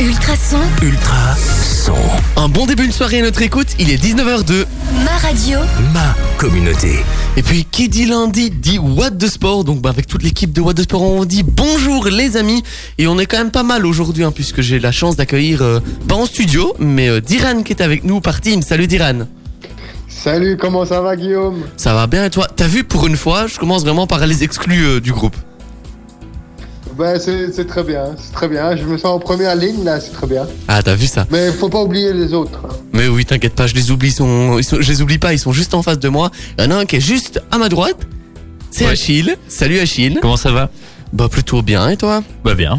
Ultra son. Ultra son. Un bon début de soirée à notre écoute, il est 19h02. Ma radio. Ma communauté. Et puis qui dit lundi dit What de Sport. Donc bah, avec toute l'équipe de What de Sport, on dit bonjour les amis. Et on est quand même pas mal aujourd'hui hein, puisque j'ai la chance d'accueillir, euh, pas en studio, mais euh, Diran qui est avec nous par team. Salut Diran. Salut, comment ça va Guillaume? Ça va bien et toi? T'as vu pour une fois, je commence vraiment par les exclus euh, du groupe. Bah c'est c'est très bien, c'est très bien. Je me sens en première ligne là, c'est très bien. Ah t'as vu ça? Mais faut pas oublier les autres. hein. Mais oui, t'inquiète pas, je les oublie, ils sont, ils sont- je les oublie pas, ils sont juste en face de moi. Il y en a un qui est juste à ma droite. C'est Ouais. Achille. Salut Achille. Comment ça va? Bah plutôt bien et toi? Bah bien.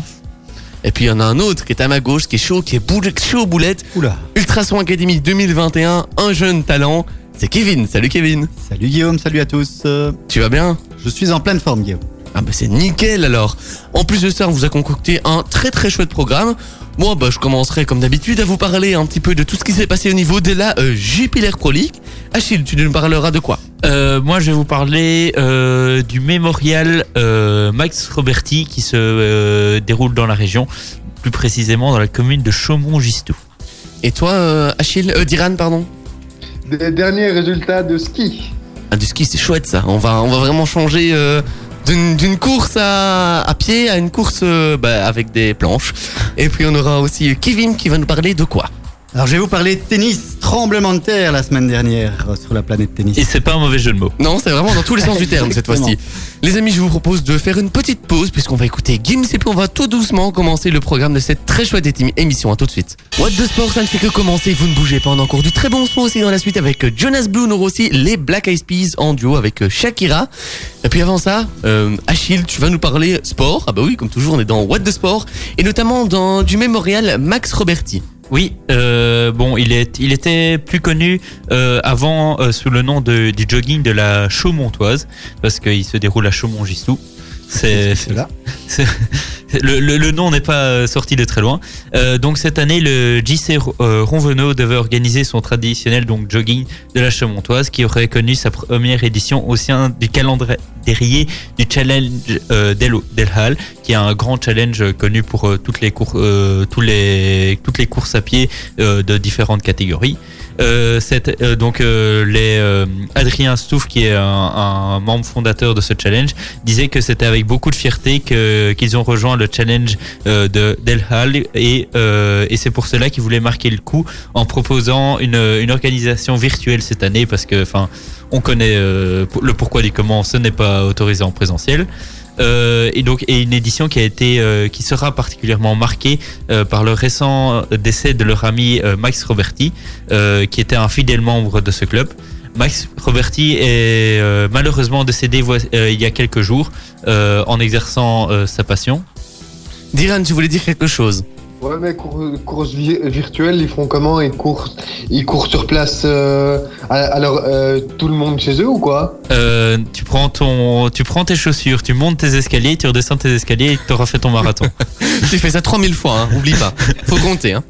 Et puis il y en a un autre qui est à ma gauche, qui est chaud, qui est boule- chaud aux boulettes. Oula. Ultrason Academy 2021, un jeune talent. C'est Kevin. Salut Kevin. Salut Guillaume, salut à tous. Tu vas bien? Je suis en pleine forme Guillaume. Ah bah c'est nickel alors. En plus de ça, on vous a concocté un très très chouette programme. Moi, bah je commencerai comme d'habitude à vous parler un petit peu de tout ce qui s'est passé au niveau de la euh, Jupiler Pro League. Achille, tu nous parleras de quoi? Euh, moi, je vais vous parler euh, du mémorial euh, Max Roberti qui se euh, déroule dans la région, plus précisément dans la commune de Chaumont-Gistou. Et toi, euh, Achille, euh, Diran, pardon? Des derniers résultats de ski. Ah, du ski, c'est chouette ça. On va, on va vraiment changer euh, d'une course à, à pied à une course euh, bah, avec des planches. Et puis on aura aussi Kevin qui va nous parler de quoi Alors je vais vous parler de tennis, tremblement de terre la semaine dernière euh, sur la planète tennis. Et c'est pas un mauvais jeu de mots. Non, c'est vraiment dans tous les sens du terme cette Exactement. fois-ci. Les amis, je vous propose de faire une petite pause puisqu'on va écouter Gims et puis on va tout doucement commencer le programme de cette très chouette éti- émission. À tout de suite. What the Sport, ça ne fait que commencer. Vous ne bougez pas. On a encore du très bon son aussi dans la suite avec euh, Jonas Blue. On aura aussi les Black Eyed Peas en duo avec euh, Shakira. Et puis avant ça, euh, Achille, tu vas nous parler sport. Ah bah oui, comme toujours, on est dans What the Sport et notamment dans du mémorial Max Roberti. Oui, euh, bon, il, est, il était plus connu euh, avant euh, sous le nom de, du jogging de la Chaumontoise, parce qu'il se déroule à Chaumont-Gistou. C'est là. Le, le- le nom n'est pas euh, sorti de très loin. Euh, donc cette année, le JC euh, Ronvenot devait organiser son traditionnel donc jogging de la Chamontoise, qui aurait connu sa première édition au sein du calendrier du challenge euh, d'El d'El Hal, qui est un grand challenge connu pour euh, toutes les cours, tous les toutes les courses à pied de différentes catégories. Euh, euh, donc euh, les Adrien Stouff, qui est un, un membre fondateur de ce challenge, disait que c'était avec beaucoup de fierté qu'ils ont rejoint le challenge de d'El Hal et et c'est pour cela qu'ils voulaient marquer le coup en proposant une une organisation virtuelle cette année parce que enfin on connaît euh, le pourquoi du comment ce n'est pas autorisé en présentiel. Euh, et donc une édition qui a été euh, qui sera particulièrement marquée euh, par le récent décès de leur ami Max Roberti qui était un fidèle membre de ce club. Max Roberti est malheureusement décédé il y a quelques jours en exerçant sa passion. Diran, tu voulais dire quelque chose? Ouais mais cour- courses vi- virtuelles, ils font comment? Ils courent, ils courent sur place euh, alors euh, tout le monde chez eux ou quoi? Euh, tu prends ton, tu prends tes chaussures, tu montes tes escaliers, tu redescends tes escaliers et tu auras fait ton marathon. Tu fais ça 3000 fois, hein, oublie pas. Faut compter. Hein.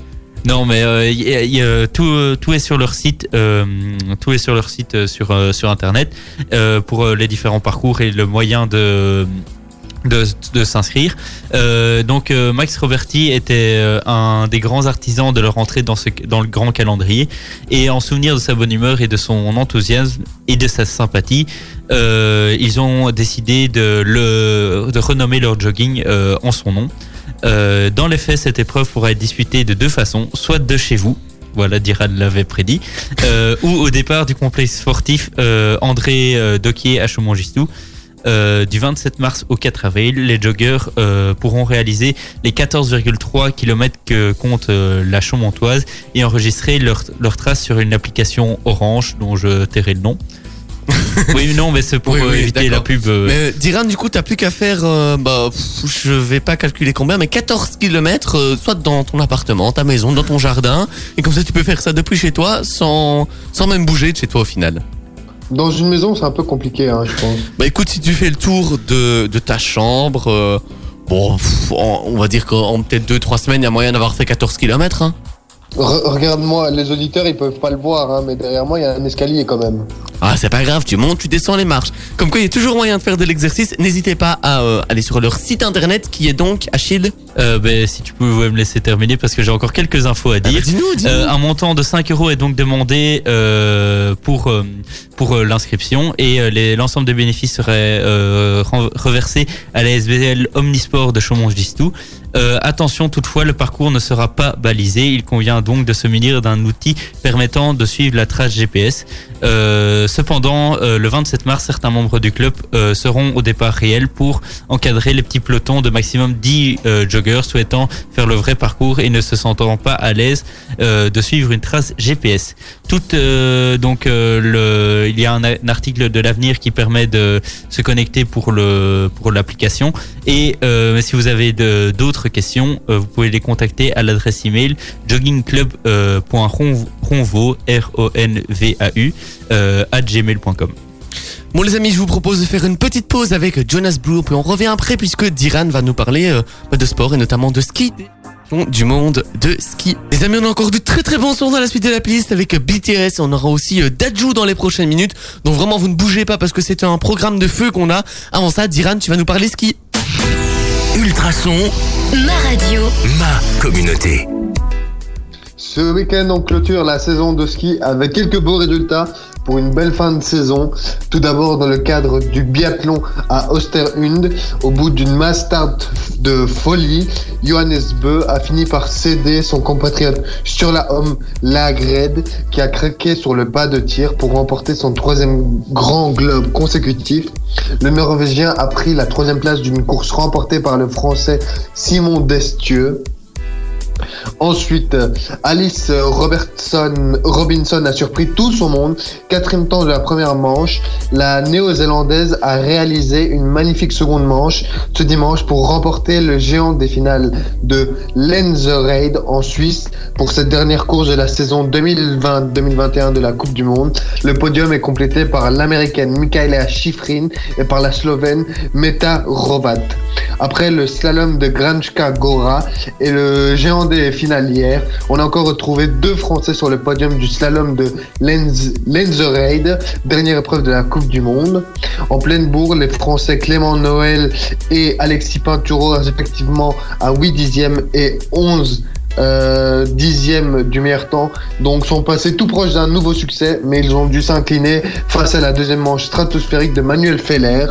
Non, mais euh, y- y- y- tout, euh, tout est sur leur site, euh, tout est sur leur site euh, sur euh, sur internet euh, pour euh, les différents parcours et le moyen de de, s'inscrire. Euh, donc euh, Max Roberti était euh, un des grands artisans de leur entrée dans le grand calendrier et en souvenir de sa bonne humeur et de son enthousiasme et de sa sympathie, ils ont décidé de renommer leur jogging en son nom. Dans les faits, cette épreuve pourra être disputée de deux façons, soit de chez vous, voilà, Diran l'avait prédit, ou au départ du complexe sportif André Doquier à Chaumont-Gistou. Euh, du 27 mars au 4 avril, les joggeurs euh, pourront réaliser les 14,3 km que compte euh, la Chaumontoise et enregistrer leurs leur traces sur une application Orange dont je tairai le nom. oui, non, mais c'est pour Oui, oui, éviter la pub. Mais Diran, du coup, t'as plus qu'à faire, euh, bah, pff, je vais pas calculer combien, mais 14 km, soit dans ton appartement, ta maison, dans ton jardin, et comme ça tu peux faire ça depuis chez toi sans, sans même bouger de chez toi au final. Dans une maison, c'est un peu compliqué, hein, je pense. Bah écoute, si tu fais le tour de, de ta chambre, euh, bon, on va dire qu'en peut-être 2-3 semaines, il y a moyen d'avoir fait 14 km. Hein. Re- Regarde-moi, les auditeurs, ils peuvent pas le voir, hein, mais derrière moi, il y a un escalier quand même. Ah, c'est pas grave, tu montes, tu descends les marches. Comme quoi, il y a toujours moyen de faire de l'exercice. N'hésitez pas à euh, aller sur leur site internet qui est donc Achille. Euh, ben, si tu pouvais me laisser terminer parce que j'ai encore quelques infos à Ah bah, dire. dis-nous, dis-nous. Euh, un montant de 5 euros est donc demandé euh, pour euh, pour euh, l'inscription et euh, les- l'ensemble des bénéfices seraient euh, ren- reversés à la SBL Omnisport de Chaumont-Gistou. Euh, attention toutefois, le parcours ne sera pas balisé. Il convient donc de se munir d'un outil permettant de suivre la trace GPS. Euh, cependant, euh, le 27 mars, certains membres du club seront au départ réel pour encadrer les petits pelotons de maximum 10 euh, joggers souhaitant faire le vrai parcours et ne se sentant pas à l'aise de suivre une trace GPS. Donc il y a un, article de l'avenir qui permet de se connecter pour l'application et euh, si vous avez de- questions, euh, vous pouvez les contacter à l'adresse email joggingclub.ronvo r o n v a u euh. Bon les amis, je vous propose de faire une petite pause avec Jonas Blue, puis on revient après puisque Diran va nous parler euh, de sport et notamment de ski du monde de ski. Les amis, on a encore de très très bons sons dans la suite de la playlist avec BTS, on aura aussi Daju dans les prochaines minutes. Donc vraiment vous ne bougez pas parce que c'est un programme de feu qu'on a. Avant ça, Diran, tu vas nous parler ski. Ultrason, Ma radio. ma communauté. Ce week-end, on clôture la saison de ski avec quelques beaux résultats pour une belle fin de saison. Tout d'abord, dans le cadre du biathlon à Osterhund, au bout d'une mass start de folie, Johannes Beu a fini par céder son compatriote sur la homme Lagred, qui a craqué sur le pas de tir pour remporter son troisième grand globe consécutif. Le Norvégien a pris la troisième place d'une course remportée par le Français Simon Destieux. Ensuite, Alice Robertson, Robinson a surpris tout son monde. Quatrième temps de la première manche, la néo-zélandaise a réalisé une magnifique seconde manche ce dimanche pour remporter le géant des finales de Lenzerheide en Suisse pour cette dernière course de la saison 2020-2021 de la Coupe du Monde. Le podium est complété par l'américaine Michaela Schifrin et par la slovène Meta Rovat. Après le slalom de Granjka Gora et le géant des finalières, on a encore retrouvé deux Français sur le podium du slalom de Lenz, Lenzerheide, dernière épreuve de la Coupe du Monde. En pleine bourre, les Français Clément Noël et Alexis Pinturo, respectivement à 8 dixièmes et 11 euh, dixièmes du meilleur temps, donc sont passés tout proche d'un nouveau succès, mais ils ont dû s'incliner face à la deuxième manche stratosphérique de Manuel Feller.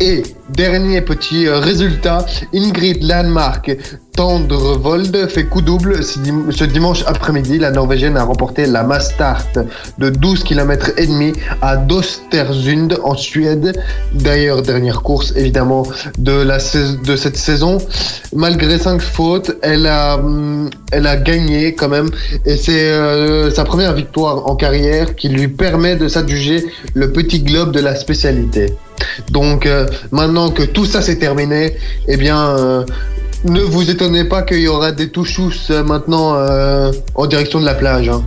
Et dernier petit euh, résultat, Ingrid Landmark Tendrevold fait coup double ce dim- ce dimanche après-midi. La Norvégienne a remporté la mass start de 12 km et demi à Dostersund en Suède. D'ailleurs, dernière course évidemment de, cette saison. Malgré cinq fautes, elle a, hum, elle a gagné quand même et c'est euh, sa première victoire en carrière qui lui permet de s'adjuger le petit globe de la spécialité. Donc euh, maintenant que tout ça c'est terminé, eh bien euh, ne vous étonnez pas qu'il y aura des touchous euh, maintenant euh, en direction de la plage. hein.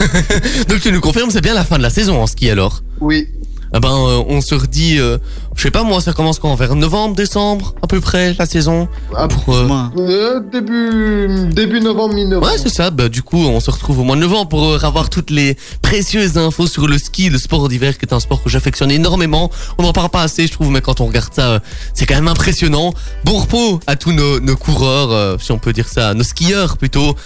Donc tu nous confirmes, c'est bien la fin de la saison en ski alors? Oui, Ah ben, euh, on se redit, euh, je sais pas moi, ça commence quand Vers novembre, décembre, à peu près, la saison Ah, pour, euh, euh, début début novembre, mi-novembre. Ouais, c'est ça. Bah, du coup, on se retrouve au mois de novembre pour euh, avoir toutes les précieuses infos sur le ski, le sport d'hiver, qui est un sport que j'affectionne énormément. On n'en parle pas assez, je trouve, mais quand on regarde ça, euh, c'est quand même impressionnant. Bon repos à tous nos, nos coureurs, euh, si on peut dire ça, nos skieurs plutôt.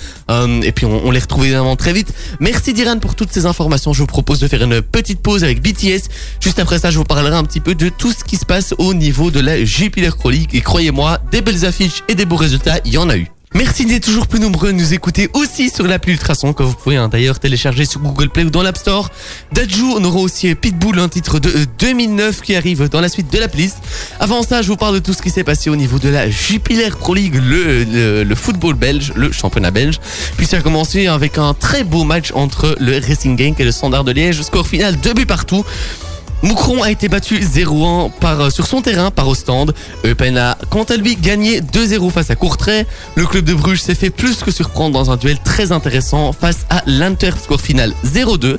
Et puis, on, on les retrouve évidemment très vite. Merci Diran pour toutes ces informations. Je vous propose de faire une petite pause avec BTS. Juste après ça, je vous parlerai un petit peu de tout ce qui se passe au niveau de la Jupiler Pro League. Et croyez-moi, des belles affiches et des beaux résultats, il y en a eu. Merci d'être toujours plus nombreux à nous écouter aussi sur l'appli Ultrason que vous pouvez hein, d'ailleurs télécharger sur Google Play ou dans l'App Store. Dajou, on aura aussi Pitbull, un titre de euh, 2009 qui arrive dans la suite de la playlist. Avant ça, je vous parle de tout ce qui s'est passé au niveau de la Jupiler Pro League, le, le, le football belge, le championnat belge. Puis ça a commencé avec un très beau match entre le Racing Gang et le Standard de Liège. Score final, deux buts partout. Moucron a été battu 0-1 par, euh, sur son terrain par Ostende. Eupen a quant à lui gagné 2-0 face à Courtrai. Le club de Bruges s'est fait plus que surprendre dans un duel très intéressant face à l'Inter, score final 0-2.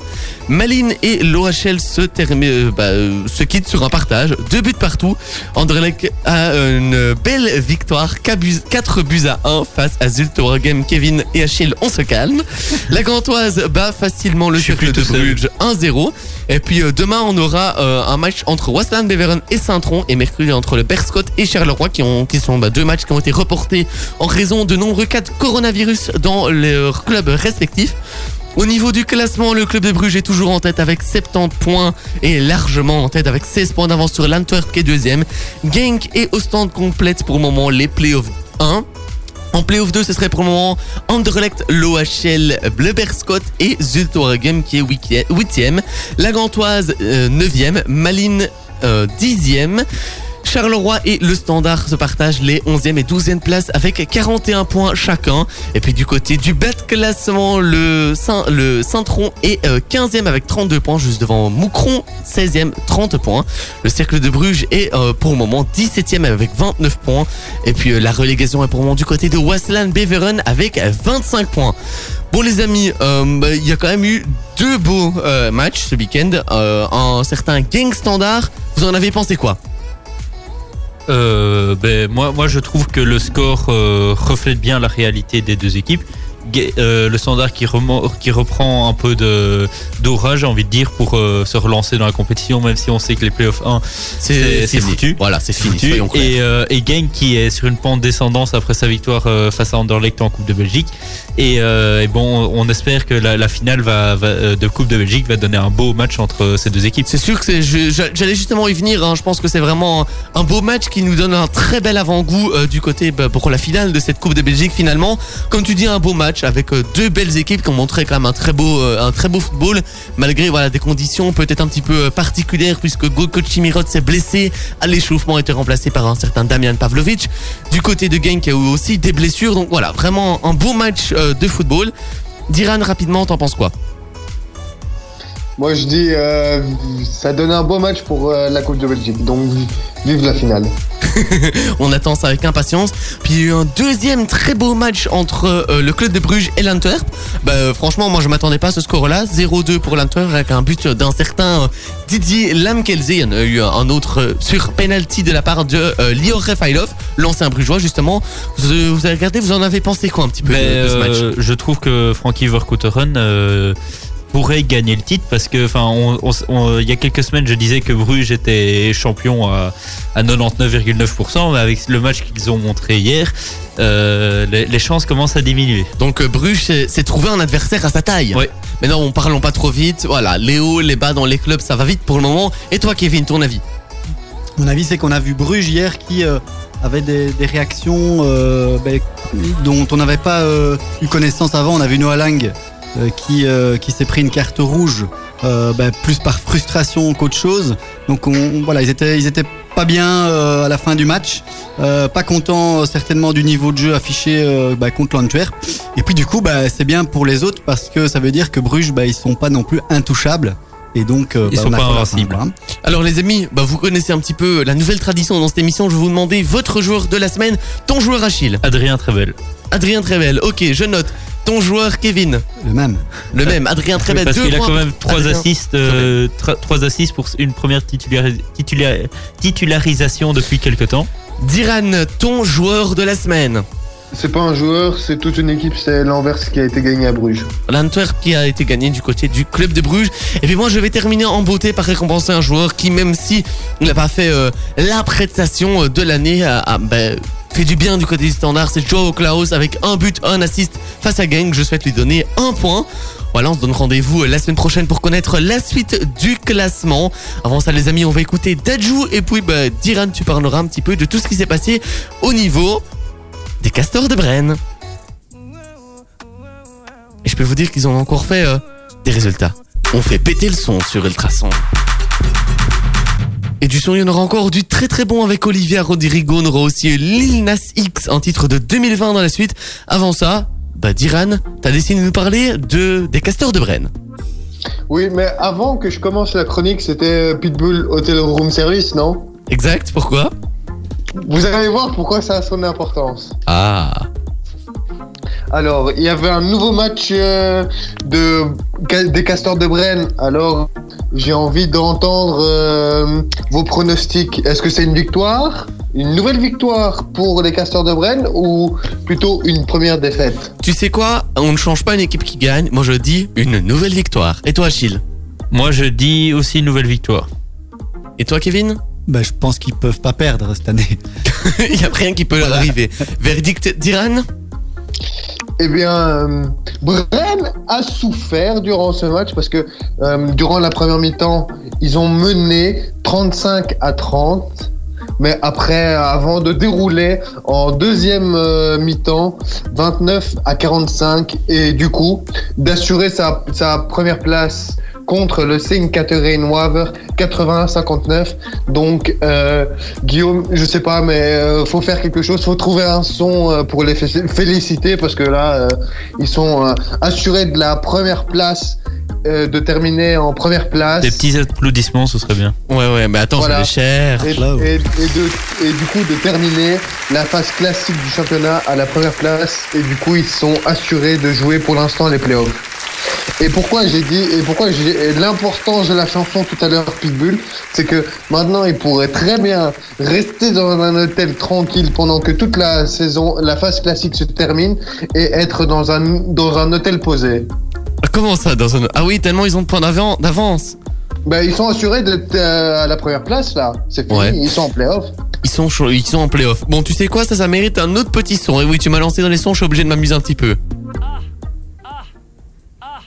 Malines et l'OHL se, euh, bah, euh, se quittent sur un partage, deux buts partout. Anderlecht a une belle victoire, 4 buts à 1 face à Zulte Waregem. Kevin et Achille, on se calme. La Gantoise bat facilement le cercle de. Bruges 1-0. Et puis demain, on aura euh, un match entre Wasland Beveren et Saint-Tron et mercredi entre le Berscott et Charleroi qui, ont, qui sont bah, deux matchs qui ont été reportés en raison de nombreux cas de coronavirus dans leurs clubs respectifs. Au niveau du classement, le club de Bruges est toujours en tête avec 70 points et largement en tête avec 16 points d'avance sur l'Antwerp qui est deuxième. Genk et Ostend complètent pour le moment les playoffs 1. En playoff 2, ce serait pour le moment Anderlecht, l'OHL, Bleuberscott et Zulte qui est 8e. La Gantoise 9e, Malines 10e. Charleroi et le Standard se partagent les 11e et 12e places avec 41 points chacun. Et puis du côté du bas de classement, le Saint, le Saint-Tron est euh, 15e avec 32 points, juste devant Moucron, 16e, 30 points. Le Cercle de Bruges est euh, pour le moment 17e avec 29 points. Et puis euh, la relégation est pour le moment du côté de Wasland Beveren avec 25 points. Bon les amis, euh, bah, il y a quand même eu deux beaux euh, matchs ce week-end. Euh, un certain Gang Standard. Vous en avez pensé quoi? Euh, ben, moi, moi, je trouve que le score euh, reflète bien la réalité des deux équipes. Euh, le standard qui, reprend un peu d'orage, j'ai envie de dire, pour euh, se relancer dans la compétition, même si on sait que les playoffs 1, C'est- foutu. Voilà, c'est fini. soyons. Et, euh, et Genk qui est sur une pente descendance après sa victoire euh, face à Anderlecht en Coupe de Belgique. Et, et bon, on espère que la, la finale va, va- de Coupe de Belgique va donner un beau match entre ces deux équipes. C'est sûr que j'allais justement y venir. hein. Je pense que c'est vraiment un, beau match qui nous donne un très bel avant-goût du côté bah, pour la finale de cette Coupe de Belgique finalement. Comme tu dis, un beau match avec euh, deux belles équipes qui ont montré quand même un très beau, euh, un très beau football malgré voilà des conditions peut-être un petit peu euh, particulières puisque Goko Chimirot s'est blessé à l'échauffement a été remplacé par un certain Damian Pavlovic. Du côté de Genk, il y a eu aussi des blessures. Donc voilà, vraiment un beau match de football. Diran, rapidement, t'en penses quoi? Moi, je dis, euh, ça donne un beau match pour euh, la Coupe de Belgique. Donc, vive la finale. On attend ça avec impatience. Puis il y a eu un deuxième très beau match entre euh, le club de Bruges et l'Antwerp. Bah, franchement, moi je m'attendais pas à ce score-là. 0-2 pour l'Antwerp avec un but d'un certain euh, Didier Lamkelze. Il y en a eu un autre euh, sur penalty de la part de euh, Lior Refailov, l'ancien brugeois justement. Vous, vous avez regardé, vous en avez pensé quoi un petit peu Ben, de, de ce match? euh, je trouve que Frankie Verkouteren euh, pourrait gagner le titre parce que, enfin, on- on- on- il y a quelques semaines, je disais que Bruges était champion à, à 99,9%, mais avec le match qu'ils ont montré hier, euh, les, les chances commencent à diminuer. Donc euh, Bruges s'est trouvé un adversaire à sa taille. Ouais. Mais non, on parlons pas trop vite. Voilà, les hauts, les bas dans les clubs, ça va vite pour le moment. Et toi, Kevin, ton avis? Mon avis, c'est qu'on a vu Bruges hier qui euh, avait des, des réactions euh, ben, dont on n'avait pas euh, eu connaissance avant. On a vu Noah Lang qui, euh, qui s'est pris une carte rouge euh, ben, plus par frustration qu'autre chose. Donc on, voilà, ils étaient, ils étaient pas bien euh, à la fin du match, euh, pas contents euh, certainement du niveau de jeu affiché euh, ben, contre l'Antwerp. Et puis du coup, ben, c'est bien pour les autres parce que ça veut dire que Bruges, ben, ils sont pas non plus intouchables. Et donc, euh, Ils sont on pas invincibles. voilà. Alors les amis, bah, vous connaissez un petit peu la nouvelle tradition dans cette émission. Je vais vous demander votre joueur de la semaine, ton joueur Achille. Adrien Trebel. Adrien Trevel. Ok, je note. Ton joueur Kevin. Le même. Le même, Adrien Trevel. Parce deux qu'il a points quand même trois assists, euh, trois assists pour une première titulari- titula- titularisation depuis quelques temps. Diran, ton joueur de la semaine. C'est pas un joueur, c'est toute une équipe. C'est l'Anvers qui a été gagné à Bruges. L'Antwerp qui a été gagné du côté du club de Bruges. Et puis moi, je vais terminer en beauté par récompenser un joueur qui, même si il n'a pas fait euh, la prestation euh, de l'année, a, a, ben, fait du bien du côté du standard. C'est Joao Klaus avec un but, un assist face à Gang. Je souhaite lui donner un point. Voilà, on se donne rendez-vous euh, la semaine prochaine pour connaître la suite du classement. Avant ça, les amis, on va écouter Dajou et puis bah, Diran, tu parleras un petit peu de tout ce qui s'est passé au niveau des castors de Brenne. Et je peux vous dire qu'ils ont encore fait euh, des résultats. On fait péter le son sur Ultrason. Et du son, il y en aura encore du très très bon avec Olivia Rodrigo. On aura aussi Lil Nas X, un titre de 2020 dans la suite. Avant ça, bah Diran, t'as décidé de nous parler de des castors de Brenne. Oui, mais avant que je commence la chronique, c'était Pitbull Hotel Room Service, non? Exact, pourquoi? Vous allez voir pourquoi ça a son importance. Ah. Alors, il y avait un nouveau match euh, de, des Castors de Brenne. Alors, j'ai envie d'entendre euh, vos pronostics. Est-ce que c'est une victoire Une nouvelle victoire pour les Castors de Brenne ou plutôt une première défaite? Tu sais quoi? On ne change pas une équipe qui gagne. Moi, je dis une nouvelle victoire. Et toi, Achille? Moi, je dis aussi une nouvelle victoire. Et toi, Kevin? Bah, je pense qu'ils peuvent pas perdre cette année. Il n'y a rien qui peut leur arriver. Verdict d'Iran? Eh bien, euh, a souffert durant ce match parce que euh, durant la première mi-temps, ils ont mené 35 à 30. Mais après, avant de dérouler en deuxième euh, mi-temps, 29 à 45, et du coup, d'assurer sa première place contre le Saint Catherine Waver 80-59. Donc, euh, Guillaume, je sais pas, mais euh, faut faire quelque chose. Faut trouver un son euh, pour les fé- féliciter parce que là, euh, ils sont euh, assurés de la première place, euh, de terminer en première place. Des petits applaudissements, ce serait bien. Ouais, ouais, mais attends, Voilà. c'est cher. Et, Là, et- et de- et du coup de terminer la phase classique du championnat à la première place et du coup ils sont assurés de jouer pour l'instant les playoffs. Et pourquoi j'ai dit et pourquoi j'ai l'importance de la chanson tout à l'heure Pitbull, c'est que maintenant ils pourraient très bien rester dans un hôtel tranquille pendant que toute la saison, la phase classique se termine et être dans un dans un hôtel posé. Ah, Comment ça dans un... Ah oui, tellement ils ont de points d'avan- d'avance. Ben ils sont assurés d'être euh, à la première place là, c'est fini, Ouais. ils sont en playoff. Ils sont, ils sont en playoff. Bon, tu sais quoi, ça, ça mérite un autre petit son. Et oui, tu m'as lancé dans les sons, je suis obligé de m'amuser un petit peu.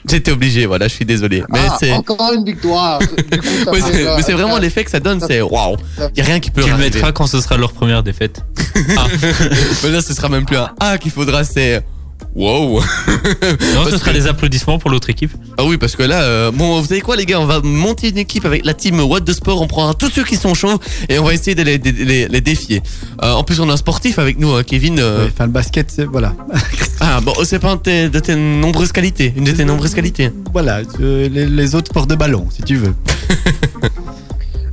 J'étais obligé, voilà, je suis désolé. Mais Ah, c'est... encore une victoire. Du coup, mais c'est vraiment l'effet que ça donne, c'est waouh. ça- Y a rien qui peut Tu le mettras quand ce sera leur première défaite. Mais là, ce sera même plus un A qu'il faudra, c'est wow. Non, ce sera que- des applaudissements pour l'autre équipe. Ah oui, parce que là, euh, bon, vous savez quoi, les gars, on va monter une équipe avec la team What the Sport. On prendra tous ceux qui sont chauds et on va essayer de les, de les- les défier. Euh, en plus, on a un sportif avec nous, hein, Kevin. euh, Ouais, Enfin, le basket, c'est. Voilà. Ah bon, c'est pas un de tes, de tes nombreuses qualités, une de tes nombreuses qualités. Voilà, euh, les, les autres sports de ballon, si tu veux.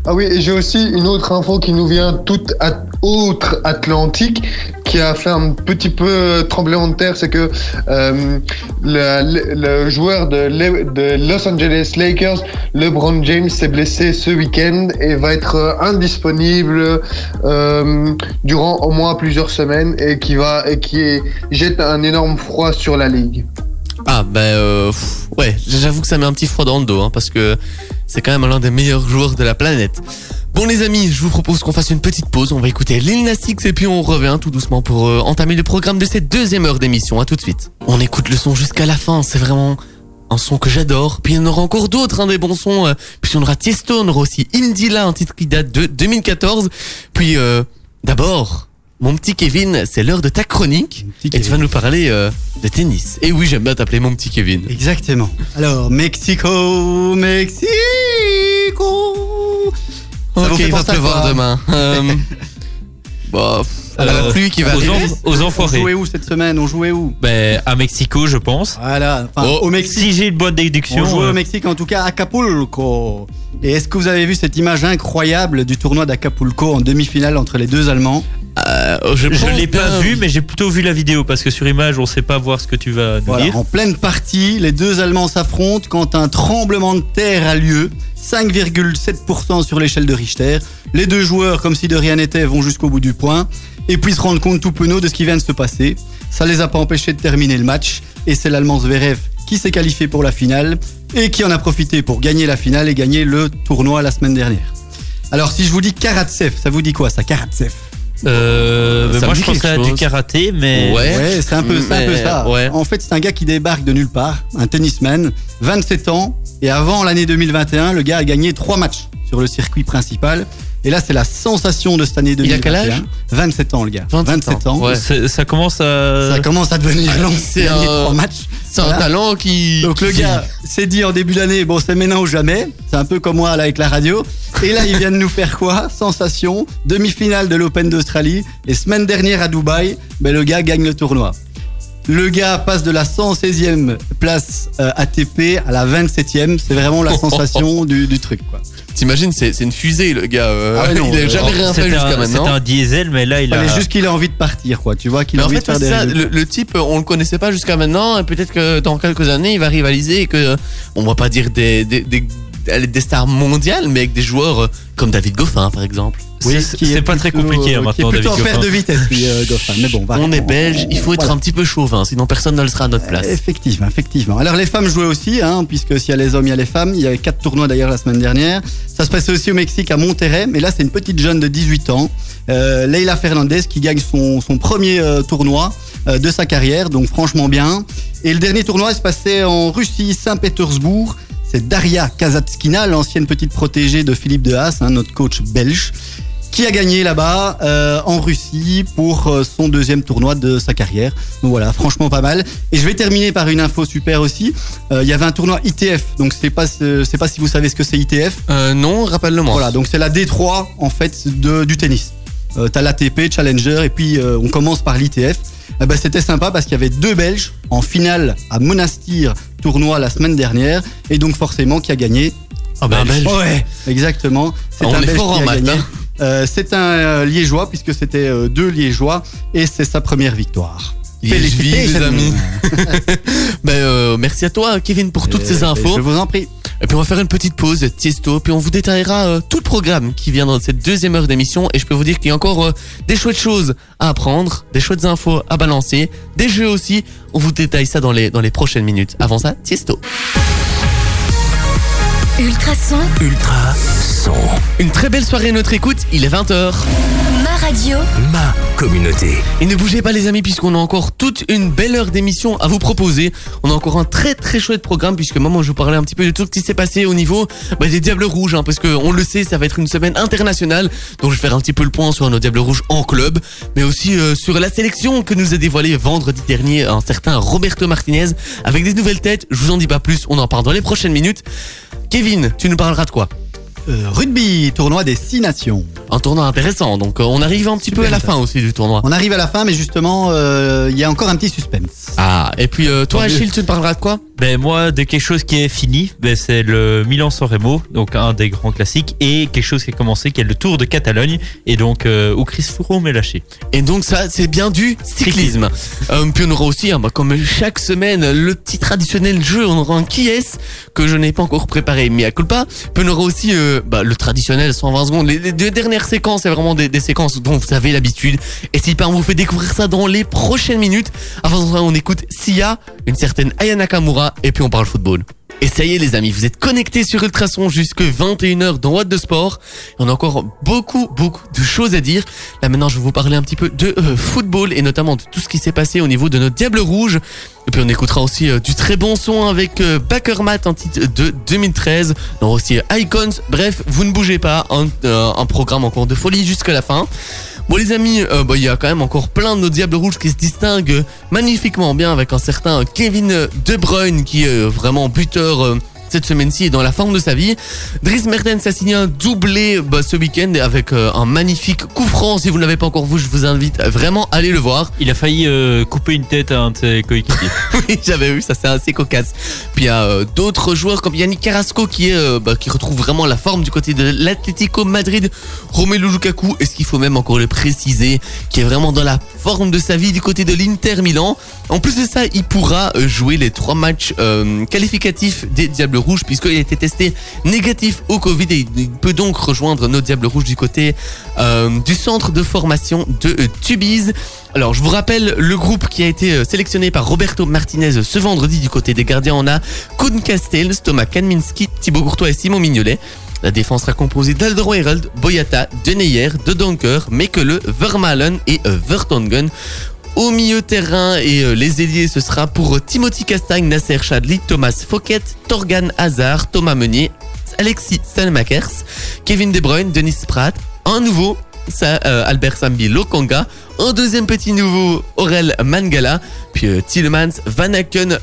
Ah oui, et j'ai aussi une autre info qui nous vient toute autre Atlantique qui a fait un petit peu tremblement de terre, c'est que euh, le, le- le joueur de, de Los Angeles Lakers, LeBron James, s'est blessé ce week-end et va être indisponible euh, durant au moins plusieurs semaines et qui va et qui est- jette un énorme froid sur la ligue. Ah ben euh, ouais, j'avoue que ça met un petit froid dans le dos, hein, parce que c'est quand même l'un des meilleurs joueurs de la planète. Bon les amis, je vous propose qu'on fasse une petite pause, on va écouter Lil Nas et puis on revient tout doucement pour euh, entamer le programme de cette deuxième heure d'émission. À tout de suite. On écoute le son jusqu'à la fin, c'est vraiment un son que j'adore. Puis il y en aura encore d'autres, hein, des bons sons. euh, puis on aura Tiesto, on aura aussi Indila, un titre qui date de 2014. Puis euh, d'abord, mon petit Kevin, c'est l'heure de ta chronique. Et tu vas nous parler euh, de tennis. Et oui, j'aime bien t'appeler mon petit Kevin. Exactement. Alors, Mexico, Mexico. Ça vous Ok, fait il va penser à pleuvoir quoi demain. Euh, bah, à la pluie qui va aux, arriver. enf- aux On enfoirés. jouait où cette semaine? On jouait où? Ben, à Mexico, je pense. Voilà, enfin, Oh, au Mexique. Si j'ai une bonne déduction. On jouait euh, au Mexique, en tout cas à Acapulco. Et est-ce que vous avez vu cette image incroyable du tournoi d'Acapulco en demi-finale entre les deux Allemands? Euh, je je l'ai pas vu, mais j'ai plutôt vu la vidéo parce que sur image, on sait pas voir ce que tu vas nous Voilà, dire. en pleine partie, les deux Allemands s'affrontent quand un tremblement de terre a lieu, 5,7% sur l'échelle de Richter. Les deux joueurs, comme si de rien n'était, vont jusqu'au bout du point et puis se rendent compte tout penaud de ce qui vient de se passer. Ça les a pas empêchés de terminer le match et c'est l'Allemand Zverev qui s'est qualifié pour la finale et qui en a profité pour gagner la finale et gagner le tournoi la semaine dernière. Alors si je vous dis Karatsev, ça vous dit quoi ça Karatsev? Euh, moi, je penserais à du karaté, mais. Ouais. Ouais, c'est un peu, un ça. ouais. En fait, c'est un gars qui débarque de nulle part, un tennisman, 27 ans, et avant l'année 2021, le gars a gagné trois matchs sur le circuit principal. Et là, c'est la sensation de cette année Il a 2021. quel âge? 27 ans, le gars. 27 ans, ouais. C'est- Ça commence à. Ça commence à devenir long. c'est un- trois matchs. C'est un talent qui. Donc le gars s'est dit en début d'année, bon c'est maintenant ou jamais, c'est un peu comme moi là avec la radio. Et là il vient de nous faire quoi? Sensation, demi-finale de l'Open d'Australie. Et semaine dernière à Dubaï, ben, le gars gagne le tournoi. Le gars passe de la 116e place euh, ATP à la 27e. C'est vraiment la sensation du, du truc. Quoi. T'imagines, c'est c'est une fusée, le gars. euh, Ah ouais, non, il a euh, jamais rien fait jusqu'à maintenant. un diesel, mais là, il Il a. juste qu'il a envie de partir, quoi. Tu vois qu'il Mais a en envie fait, de faire c'est des ça, le, le type, on le connaissait pas jusqu'à maintenant, et peut-être que dans quelques années, il va rivaliser et que, on va pas dire des, des, des, allez, des stars mondiales, mais avec des joueurs euh, comme David Goffin, par exemple. C'est- qui c'est est pas très compliqué hein, euh, maintenant, Qui est plutôt David en perte de vitesse, lui, euh, Goffin. Mais bon, On est belge, il faut être un petit peu chauvin, sinon personne ne le sera à notre place. Effectivement, effectivement. Alors les femmes jouaient aussi, hein, puisque s'il y a les hommes, il y a les femmes. Il y avait quatre tournois d'ailleurs la semaine dernière. Ça se passait aussi au Mexique à Monterrey, mais là c'est une petite jeune de 18 ans, euh, Leila Fernandez, qui gagne son, son premier euh, tournoi de sa carrière, donc franchement bien. Et le dernier tournoi se passait en Russie, Saint-Pétersbourg. C'est Daria Kazatskina, l'ancienne petite protégée de Philippe de Haas, hein, notre coach belge qui a gagné là-bas euh, en Russie pour euh, son deuxième tournoi de sa carrière. Donc voilà, franchement pas mal. Et je vais terminer par une info super aussi. Euh, Il y avait un tournoi ITF, donc c'est pas c'est pas si vous savez ce que c'est ITF. Non, rappelle-le-moi. Voilà, donc c'est la D3 en fait de, du tennis. Euh, T'as l'ATP, Challenger, et puis euh, on commence par l'ITF. Eh ben, C'était sympa parce qu'il y avait deux Belges en finale à Monastir tournoi la semaine dernière, et donc forcément qui a gagné Ah ben, Belge. Ouais, exactement. C'est On un est Belge fort qui en a gagné. hein. Euh, c'est un Liégeois puisque c'était deux Liégeois et c'est sa première victoire. Vive, les Félicitations. amis. Ben, euh, merci à toi, Kevin, pour toutes ces infos. Je vous en prie. Et puis on va faire une petite pause, Tiesto, puis on vous détaillera euh, tout le programme qui vient dans cette deuxième heure d'émission. Et je peux vous dire qu'il y a encore euh, des chouettes choses à apprendre, des chouettes infos à balancer, des jeux aussi. On vous détaille ça dans les, dans les prochaines minutes. Avant ça, Tiesto. Ultrason, Ultra son. Une très belle soirée à notre écoute, il est 20h. Ma radio, Ma communauté. Et ne bougez pas les amis puisqu'on a encore toute une belle heure d'émission à vous proposer. On a encore un très très chouette programme puisque moi, moi je vous parlais un petit peu de tout ce qui s'est passé au niveau bah, des Diables Rouges hein, parce que on le sait ça va être une semaine internationale donc je vais faire un petit peu le point sur nos Diables Rouges en club mais aussi euh, sur la sélection que nous a dévoilé vendredi dernier un certain Roberto Martinez avec des nouvelles têtes. Je vous en dis pas plus, on en parle dans les prochaines minutes. Kevin, tu nous parleras de quoi? Euh, rugby, tournoi des six nations. Un tournoi intéressant donc euh, on arrive un petit peu à la fin aussi du tournoi. On arrive à la fin, mais justement, euh, il y a encore un petit suspense. Ah et puis euh, toi Tant mieux. Achille tu nous parleras de quoi? Ben moi, de quelque chose qui est fini, ben c'est le Milan-San Remo, donc un des grands classiques, et quelque chose qui a commencé, qui est le Tour de Catalogne, et donc euh, où Chris Froome est lâché. Et donc ça, c'est bien du cyclisme. Euh, puis on aura aussi, hein, bah, comme chaque semaine, le petit traditionnel jeu. On aura un qui est que je n'ai pas encore préparé, mais à culpa. Puis on aura aussi euh, bah, le traditionnel 120 secondes. Les, les deux dernières séquences, c'est vraiment des, des séquences dont vous avez l'habitude. Et si pas, on vous fait découvrir ça dans les prochaines minutes. Avant ça, on écoute Sia, une certaine Aya Et puis on parle football. Et ça y est les amis, vous êtes connectés sur Ultrason jusque 21h dans What de Sport. On a encore beaucoup, beaucoup de choses à dire. Là maintenant, je vais vous parler un petit peu de euh, football et notamment de tout ce qui s'est passé au niveau de notre Diable Rouge. Et puis on écoutera aussi euh, du très bon son avec euh, Backermat, un titre de 2013. On aura aussi euh, Icons. Bref, vous ne bougez pas, un, un programme encore de folie jusqu'à la fin. Bon les amis, euh, bah, il y a quand même encore plein de Diables Rouges qui se distinguent magnifiquement bien avec un certain Kevin De Bruyne qui est vraiment buteur euh, cette semaine-ci est dans la forme de sa vie. Dries Mertens a signé un doublé bah, ce week-end avec euh, un magnifique coup franc. Si vous ne l'avez pas encore vu, je vous invite à vraiment aller le voir. Il a failli euh, couper une tête à un de ses coéquipiers. Oui, j'avais vu ça, c'est assez cocasse. Puis il y a euh, d'autres joueurs comme Yannick Carrasco qui est bah, qui retrouve vraiment la forme du côté de l'Atlético Madrid. Romelu Lukaku, est-ce qu'il faut même encore le préciser, qui est vraiment dans la forme de sa vie du côté de l'Inter Milan. En plus de ça, il pourra jouer les trois matchs qualificatifs des Diables Rouges puisqu'il a été testé négatif au Covid et il peut donc rejoindre nos Diables Rouges du côté euh, du centre de formation de euh, Tubize. Alors, je vous rappelle le groupe qui a été euh, sélectionné par Roberto Martinez ce vendredi du côté des gardiens. On a Kuhn Castells, Thomas Kanminski, Thibaut Courtois et Simon Mignolet. La défense sera composée d'Aldero Herald, Boyata, Deneyer, De Donker, Mekele, Vermalen et Vertonghen. Au milieu terrain et euh, les ailiers, ce sera pour euh, Timothy Castagne, Nasser Chadli, Thomas Fouquet, Torgan Hazard, Thomas Meunier, Alexis Salmakers, Kevin De Bruyne, Denis Spratt, un nouveau, euh, Albert Sambi Lokonga, un deuxième petit nouveau, Aurel Mangala, puis euh, Tillemans, Van Aken,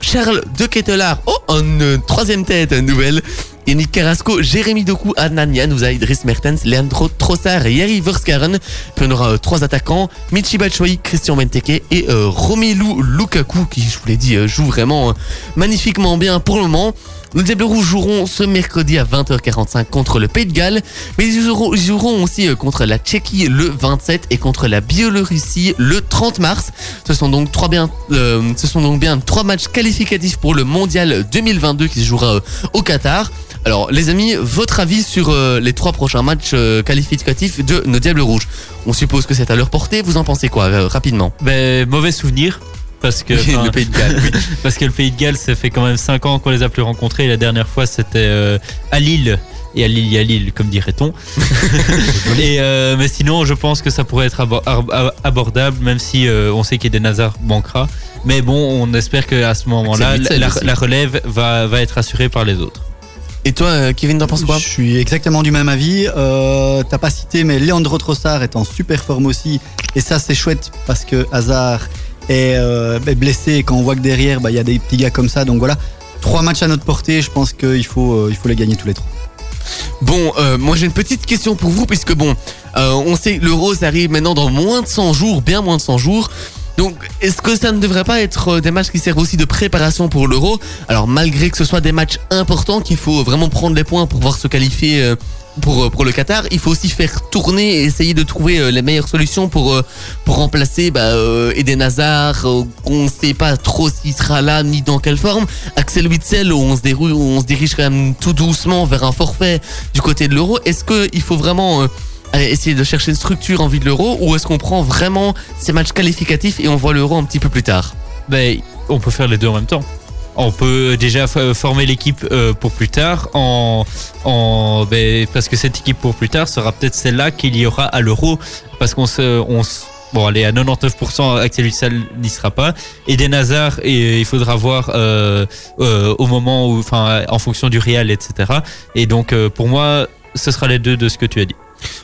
Charles De oh, une troisième tête nouvelle, Yannick Carrasco, Jérémy Doku, Adnan Januzaj, Dries Mertens, Leandro Trossard et Yari Verskaren. Puis on aura euh, trois attaquants, Michi Batshuayi, Christian Benteke et euh, Romelu Lukaku qui, je vous l'ai dit, euh, joue vraiment magnifiquement bien pour le moment. Les Diables joueront ce mercredi à 20h45 contre le Pays de Galles, mais ils joueront, aussi contre la Tchéquie le 27 et contre la Biélorussie le 30 mars. Ce sont donc ce sont donc bien trois matchs qualificatifs pour le Mondial 2022 qui se jouera au Qatar. Alors les amis, votre avis sur euh, les trois prochains matchs euh, qualificatifs de nos Diables Rouges On suppose que c'est à leur portée. Vous en pensez quoi euh, rapidement? Ben, mauvais souvenir. Parce que, Le Pays de Galles. oui. parce que le Pays de Galles, ça fait quand même 5 ans qu'on les a plus rencontrés. Et la dernière fois, c'était à Lille. Et à Lille, il y a Lille, comme dirait-on. et, euh, mais sinon, je pense que ça pourrait être abo- ab- abordable, même si euh, on sait qu'Eden Hazard manquera. Mais bon, on espère qu'à ce moment-là, la, la relève va, va être assurée par les autres. Et toi, euh, Kevin, t'en penses quoi Je suis exactement du même avis. Euh, T'as pas cité, mais Leandro Trossard est en super forme aussi. Et ça, c'est chouette parce que Hazard est, euh, est blessé et quand on voit que derrière, bah, il y a des petits gars comme ça. Donc voilà, trois matchs à notre portée. Je pense qu'il faut, euh, il faut les gagner tous les trois. Bon, euh, moi j'ai une petite question pour vous, puisque bon, euh, on sait que l'euro ça arrive maintenant dans moins de 100 jours, bien moins de 100 jours. Donc, est-ce que ça ne devrait pas être euh, des matchs qui servent aussi de préparation pour l'euro? Alors, malgré que ce soit des matchs importants, qu'il faut vraiment prendre les points pour pouvoir se qualifier euh, pour, euh, pour le Qatar, il faut aussi faire tourner et essayer de trouver les meilleures solutions pour, pour remplacer bah, Eden Hazard, qu'on ne sait pas trop s'il sera là ni dans quelle forme. Axel Witsel, où on se, déroule, où on se dirige quand même tout doucement vers un forfait du côté de l'euro. Est-ce qu'il faut vraiment essayer de chercher une structure en vue de l'euro ou est-ce qu'on prend vraiment ces matchs qualificatifs et on voit l'euro un petit peu plus tard? Ben, on peut faire les deux en même temps. On peut déjà f- former l'équipe euh, pour plus tard, en, en, ben, parce que cette équipe pour plus tard sera peut-être celle-là qu'il y aura à l'Euro, parce qu'on se, on se- bon, allez, à 99%, Axel Witsel n'y sera pas. Eden Hazard, et il faudra voir euh, euh, au moment où, enfin, en fonction du Real, etc. Et donc, euh, pour moi, ce sera les deux de ce que tu as dit.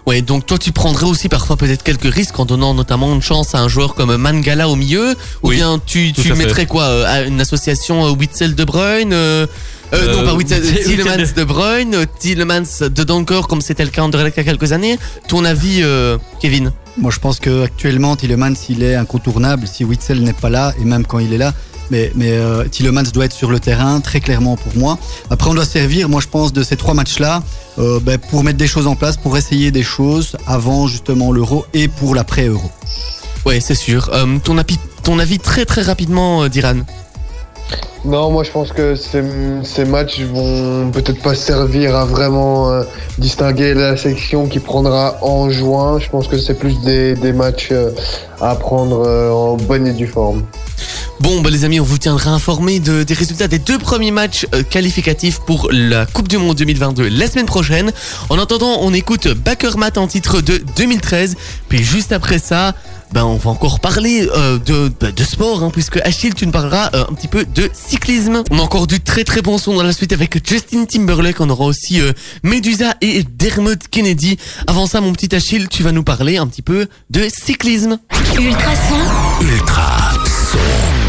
Ouais, donc toi tu prendrais aussi parfois peut-être quelques risques en donnant notamment une chance à un joueur comme Mangala au milieu ou Oui, bien tu, tu fait. mettrais quoi euh, à une association euh, Witzel De Bruyne euh, euh, Euh, non pas Witzel, Witzel- Tielemans Witzel De Bruyne, euh, Tielemans de Donker comme c'était le cas en Anderlecht il y a quelques années. Ton avis euh, Kevin? Moi, je pense que actuellement, Tillemans, il est incontournable si Witzel n'est pas là et même quand il est là. Mais, mais euh, Tielemans doit être sur le terrain, très clairement pour moi. Après, on doit servir, moi, je pense, de ces trois matchs-là euh, ben, pour mettre des choses en place, pour essayer des choses avant justement l'euro et pour l'après-euro. Ouais, c'est sûr. Euh, ton, avis, ton avis très très rapidement euh, Diran Non, moi je pense que ces, ces matchs vont peut-être pas servir à vraiment euh, distinguer la section qui prendra en juin. Je pense que c'est plus des, des matchs euh, à prendre euh, en bonne et due forme. Bon, bah les amis, on vous tiendra informé de, des résultats des deux premiers matchs euh, qualificatifs pour la Coupe du Monde 2022 la semaine prochaine. En attendant, on écoute Bakermat en titre de 2013. Puis juste après ça, ben on va encore parler euh, de, bah, de sport, hein, puisque Achille, tu nous parleras euh, un petit peu de cyclisme. On a encore du très très bon son dans la suite avec Justin Timberlake. On aura aussi euh, Medusa et Dermot Kennedy. Avant ça, mon petit Achille, tu vas nous parler un petit peu de cyclisme. Ultrason, Ultra son.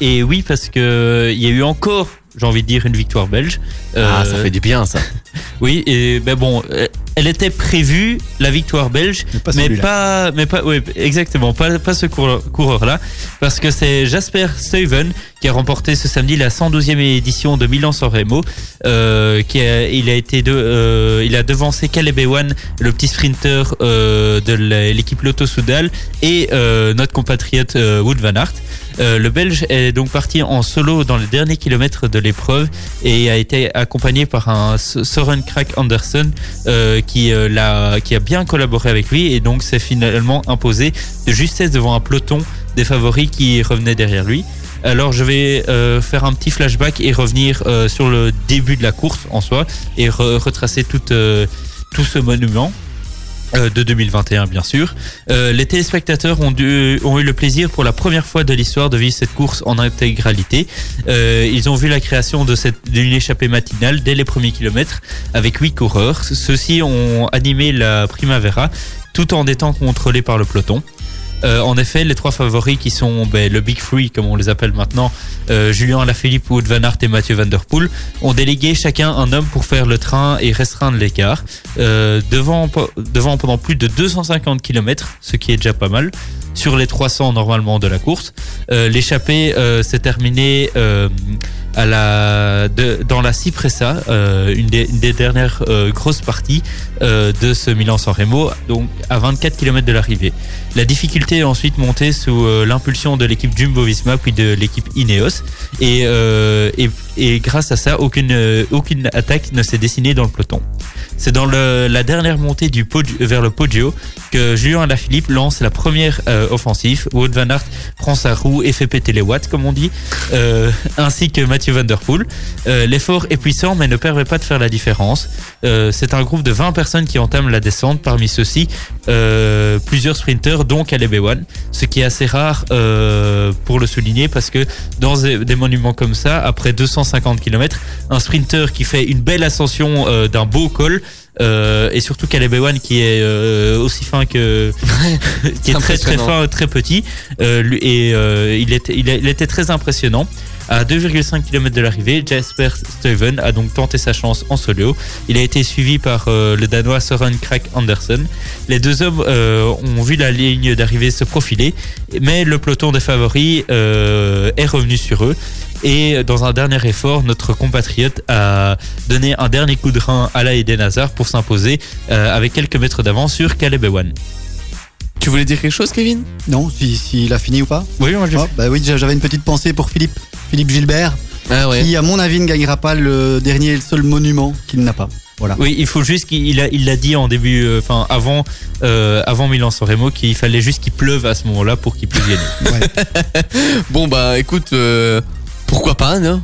Et oui, parce que il y a eu encore, j'ai envie de dire, une victoire belge. Ah, ça Euh, fait du bien ça. Oui, et ben bon, euh, elle était prévue la victoire belge, Mais pas mais pas, mais pas, oui, exactement, pas, pas ce coureur- coureur-là, parce que c'est Jasper Stuyven qui a remporté ce samedi la 112e édition de Milan-San Remo, euh, qui a, il a été de, euh, il a devancé Caleb Ewan, le petit sprinter euh, de l'équipe Lotto Soudal, et notre compatriote Wood van Aert. Euh, le Belge est donc parti en solo dans les derniers kilomètres de l'épreuve et a été accompagné par un S- Søren Krak Andersen euh, qui, euh, qui a bien collaboré avec lui et donc s'est finalement imposé de justesse devant un peloton des favoris qui revenaient derrière lui. Alors je vais euh, faire un petit flashback et revenir euh, sur le début de la course en soi et re- retracer tout ce monument. Euh, de 2021 bien sûr. Euh, les téléspectateurs ont, eu le plaisir pour la première fois de l'histoire de vivre cette course en intégralité. Euh, ils ont vu la création de cette d'une échappée matinale dès les premiers kilomètres avec huit coureurs. Ceux-ci ont animé la Primavera tout en étant contrôlés par le peloton. Euh, en effet, les trois favoris qui sont ben, le Big Three, comme on les appelle maintenant, euh, Julien Alaphilippe, Wood Van Aert et Mathieu Van Der Poel, ont délégué chacun un homme pour faire le train et restreindre l'écart. Euh, devant, devant pendant plus de 250 km, ce qui est déjà pas mal, sur les 300 normalement de la course. L'échappée s'est terminée dans la Cipressa, euh, une, des, dernières euh, grosses parties euh, de ce Milan-San Remo, donc à 24 km de l'arrivée. La difficulté est ensuite montée sous l'impulsion de l'équipe Jumbo-Visma puis de l'équipe Ineos et, et, et grâce à ça, aucune, aucune attaque ne s'est dessinée dans le peloton. C'est dans la dernière montée du vers le Poggio que Julien Alaphilippe lance la première offensive. Wout van Aert prend sa roue et fait péter les watts, comme on dit, ainsi que Mathieu Van Der Poel. Euh, L'effort est puissant, mais ne permet pas de faire la différence. Euh, C'est un groupe de 20 personnes qui entament la descente. Parmi ceux-ci, euh, plusieurs sprinteurs, dont Caleb Ewan, ce qui est assez rare euh, pour le souligner parce que dans des monuments comme ça, après 250 km, un sprinter qui fait une belle ascension d'un beau col euh, et surtout Caleb Ewan qui est euh, aussi fin que qui est très très fin, très petit euh, lui- et était il était très impressionnant. À 2,5 km de l'arrivée, Jasper Stuyven a donc tenté sa chance en solo. Il a été suivi par euh, le Danois Søren Kragh Andersen. Les deux hommes euh, ont vu la ligne d'arrivée se profiler, mais le peloton des favoris euh, est revenu sur eux. Et dans un dernier effort, notre compatriote a donné un dernier coup de rein à la Eden Hazard pour s'imposer euh, avec quelques mètres d'avance sur Caleb Ewan. Tu voulais dire quelque chose, Kevin? Non, s'il si, s'il a fini ou pas Oui, moi j'ai Ah, Bah oui, j'avais une petite pensée pour Philippe, Philippe Gilbert, Ah ouais. qui à mon avis ne gagnera pas le dernier et le seul monument qu'il n'a pas. Voilà. Oui, il faut juste qu'il a, il l'a dit en début, euh, enfin avant, euh, avant Milan-San Remo, qu'il fallait juste qu'il pleuve à ce moment-là pour qu'il puisse gagner. Bon bah écoute, euh, pourquoi pas, non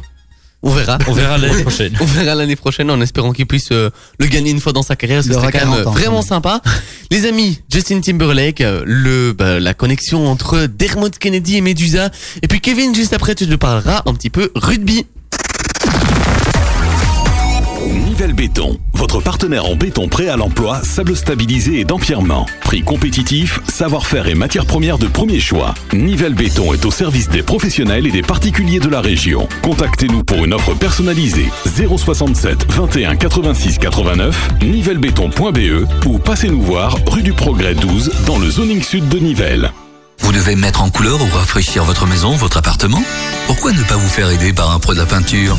On verra. On verra l'année prochaine. On verra l'année prochaine en espérant qu'il puisse euh, le gagner une fois dans sa carrière. Ce Il serait aura quand même 40 ans, vraiment sympa. Les amis, Justin Timberlake, euh, le, bah, la connexion entre Dermot Kennedy et Medusa. Et puis Kevin, juste après, tu te parleras un petit peu rugby. Nivelle Béton, votre partenaire en béton prêt à l'emploi, sable stabilisé et d'empierrement. Prix compétitif, savoir-faire et matières premières de premier choix. Nivelle Béton est au service des professionnels et des particuliers de la région. Contactez-nous pour une offre personnalisée 067 21 86 89 nivellebéton.be ou passez-nous voir rue du Progrès 12 dans le zoning sud de Nivelles. Vous devez mettre en couleur ou rafraîchir votre maison, votre appartement? Pourquoi ne pas vous faire aider par un pro de la peinture?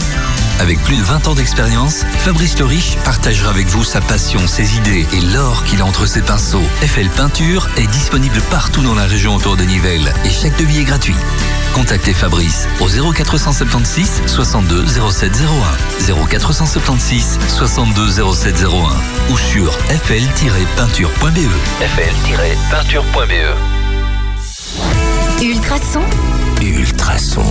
Avec plus de 20 ans d'expérience, Fabrice Le Riche partagera avec vous sa passion, ses idées et l'or qu'il a entre ses pinceaux. FL Peinture est disponible partout dans la région autour de Nivelles et chaque devis est gratuit. Contactez Fabrice au 0476 62 0701 0476 62 0701 ou sur fl-peinture.be fl-peinture.be Ultrason, Ultrason.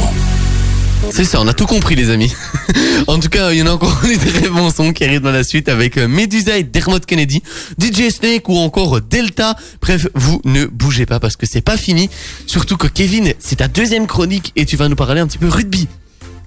C'est ça, on a tout compris les amis. en tout cas, il y en a encore des très bons sons qui arrivent dans la suite avec euh, Medusa et Dermot Kennedy, DJ Snake ou encore Delta. Bref, vous ne bougez pas parce que c'est pas fini. Surtout que Kevin, c'est ta deuxième chronique et tu vas nous parler un petit peu rugby.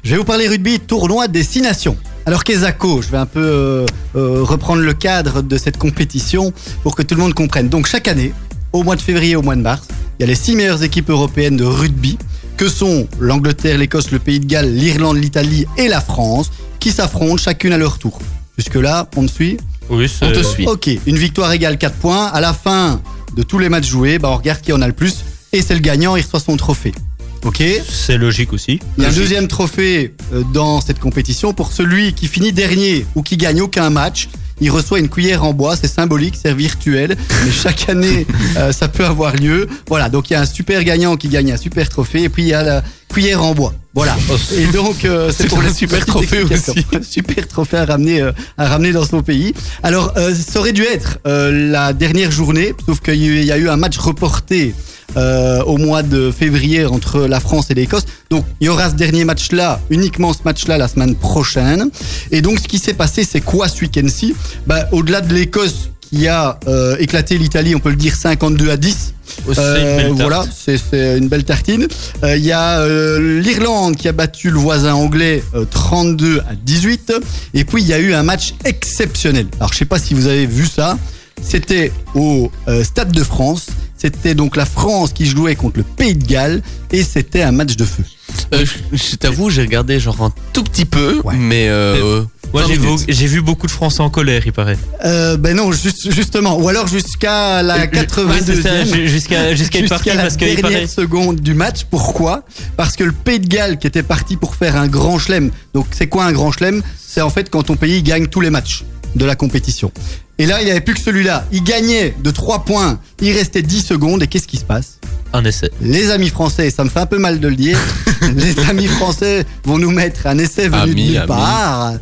Je vais vous parler rugby, tournoi destination. Alors Kezako, je vais un peu euh, euh, reprendre le cadre de cette compétition pour que tout le monde comprenne. Donc chaque année, au mois de février, au mois de mars, il y a les six meilleures équipes européennes de rugby, que sont l'Angleterre, l'Écosse, le Pays de Galles, l'Irlande, l'Italie et la France, qui s'affrontent chacune à leur tour. Jusque-là, on me suit Oui, On te suit. Ok, une victoire égale 4 points. À la fin de tous les matchs joués, bah, on regarde qui en a le plus et c'est le gagnant, il reçoit son trophée. Ok c'est logique aussi. il y a un deuxième trophée euh, dans cette compétition pour celui qui finit dernier ou qui gagne aucun match. Il reçoit une cuillère en bois, c'est symbolique, c'est virtuel, mais chaque année euh, ça peut avoir lieu. Voilà, donc il y a un super gagnant qui gagne un super trophée et puis il y a la cuillère en bois. Voilà. Oh, Et donc euh, C'est pour la le super trophée aussi. super trophée à ramener euh, à ramener dans son pays. Alors euh, ça aurait dû être la dernière journée, sauf qu'il y a eu- un match reporté au mois de février entre la France et l'Écosse. Donc il y aura ce dernier match-là, uniquement ce match-là la semaine prochaine. Et donc ce qui s'est passé, c'est quoi ce week-end-ci? Bah, Au-delà de l'Écosse qui a éclaté l'Italie, on peut le dire 52 à 10. C'est une Euh, voilà, c'est une belle tartine. Euh, Il y a euh, l'Irlande qui a battu le voisin anglais euh, 32 à 18. Et puis il y a eu un match exceptionnel. Alors je sais pas si vous avez vu ça. C'était au euh, Stade de France. C'était donc la France qui jouait contre le Pays de Galles et c'était un match de feu. Euh, je je t'avoue, j'ai regardé genre un tout petit peu, Ouais. mais euh, Moi, 20 j'ai j'ai vu beaucoup de Français en colère, il paraît. Euh, ben non, juste- justement. Ou alors jusqu'à la Ouais, c'est ça, 82e. ju- jusqu'à jusqu'à Jusqu'à la parce dernière paraît. seconde du match. Pourquoi? Parce que le Pays de Galles qui était parti pour faire un grand chelem. Donc c'est quoi un grand chelem? C'est en fait quand ton pays gagne tous les matchs de la compétition. Et là, il n'y avait plus que celui-là. Il gagnait de 3 points. Il restait 10 secondes. Et qu'est-ce qui se passe? Un essai. Les amis français, ça me fait un peu mal de le dire, les amis français vont nous mettre un essai venu Ami, de nulle part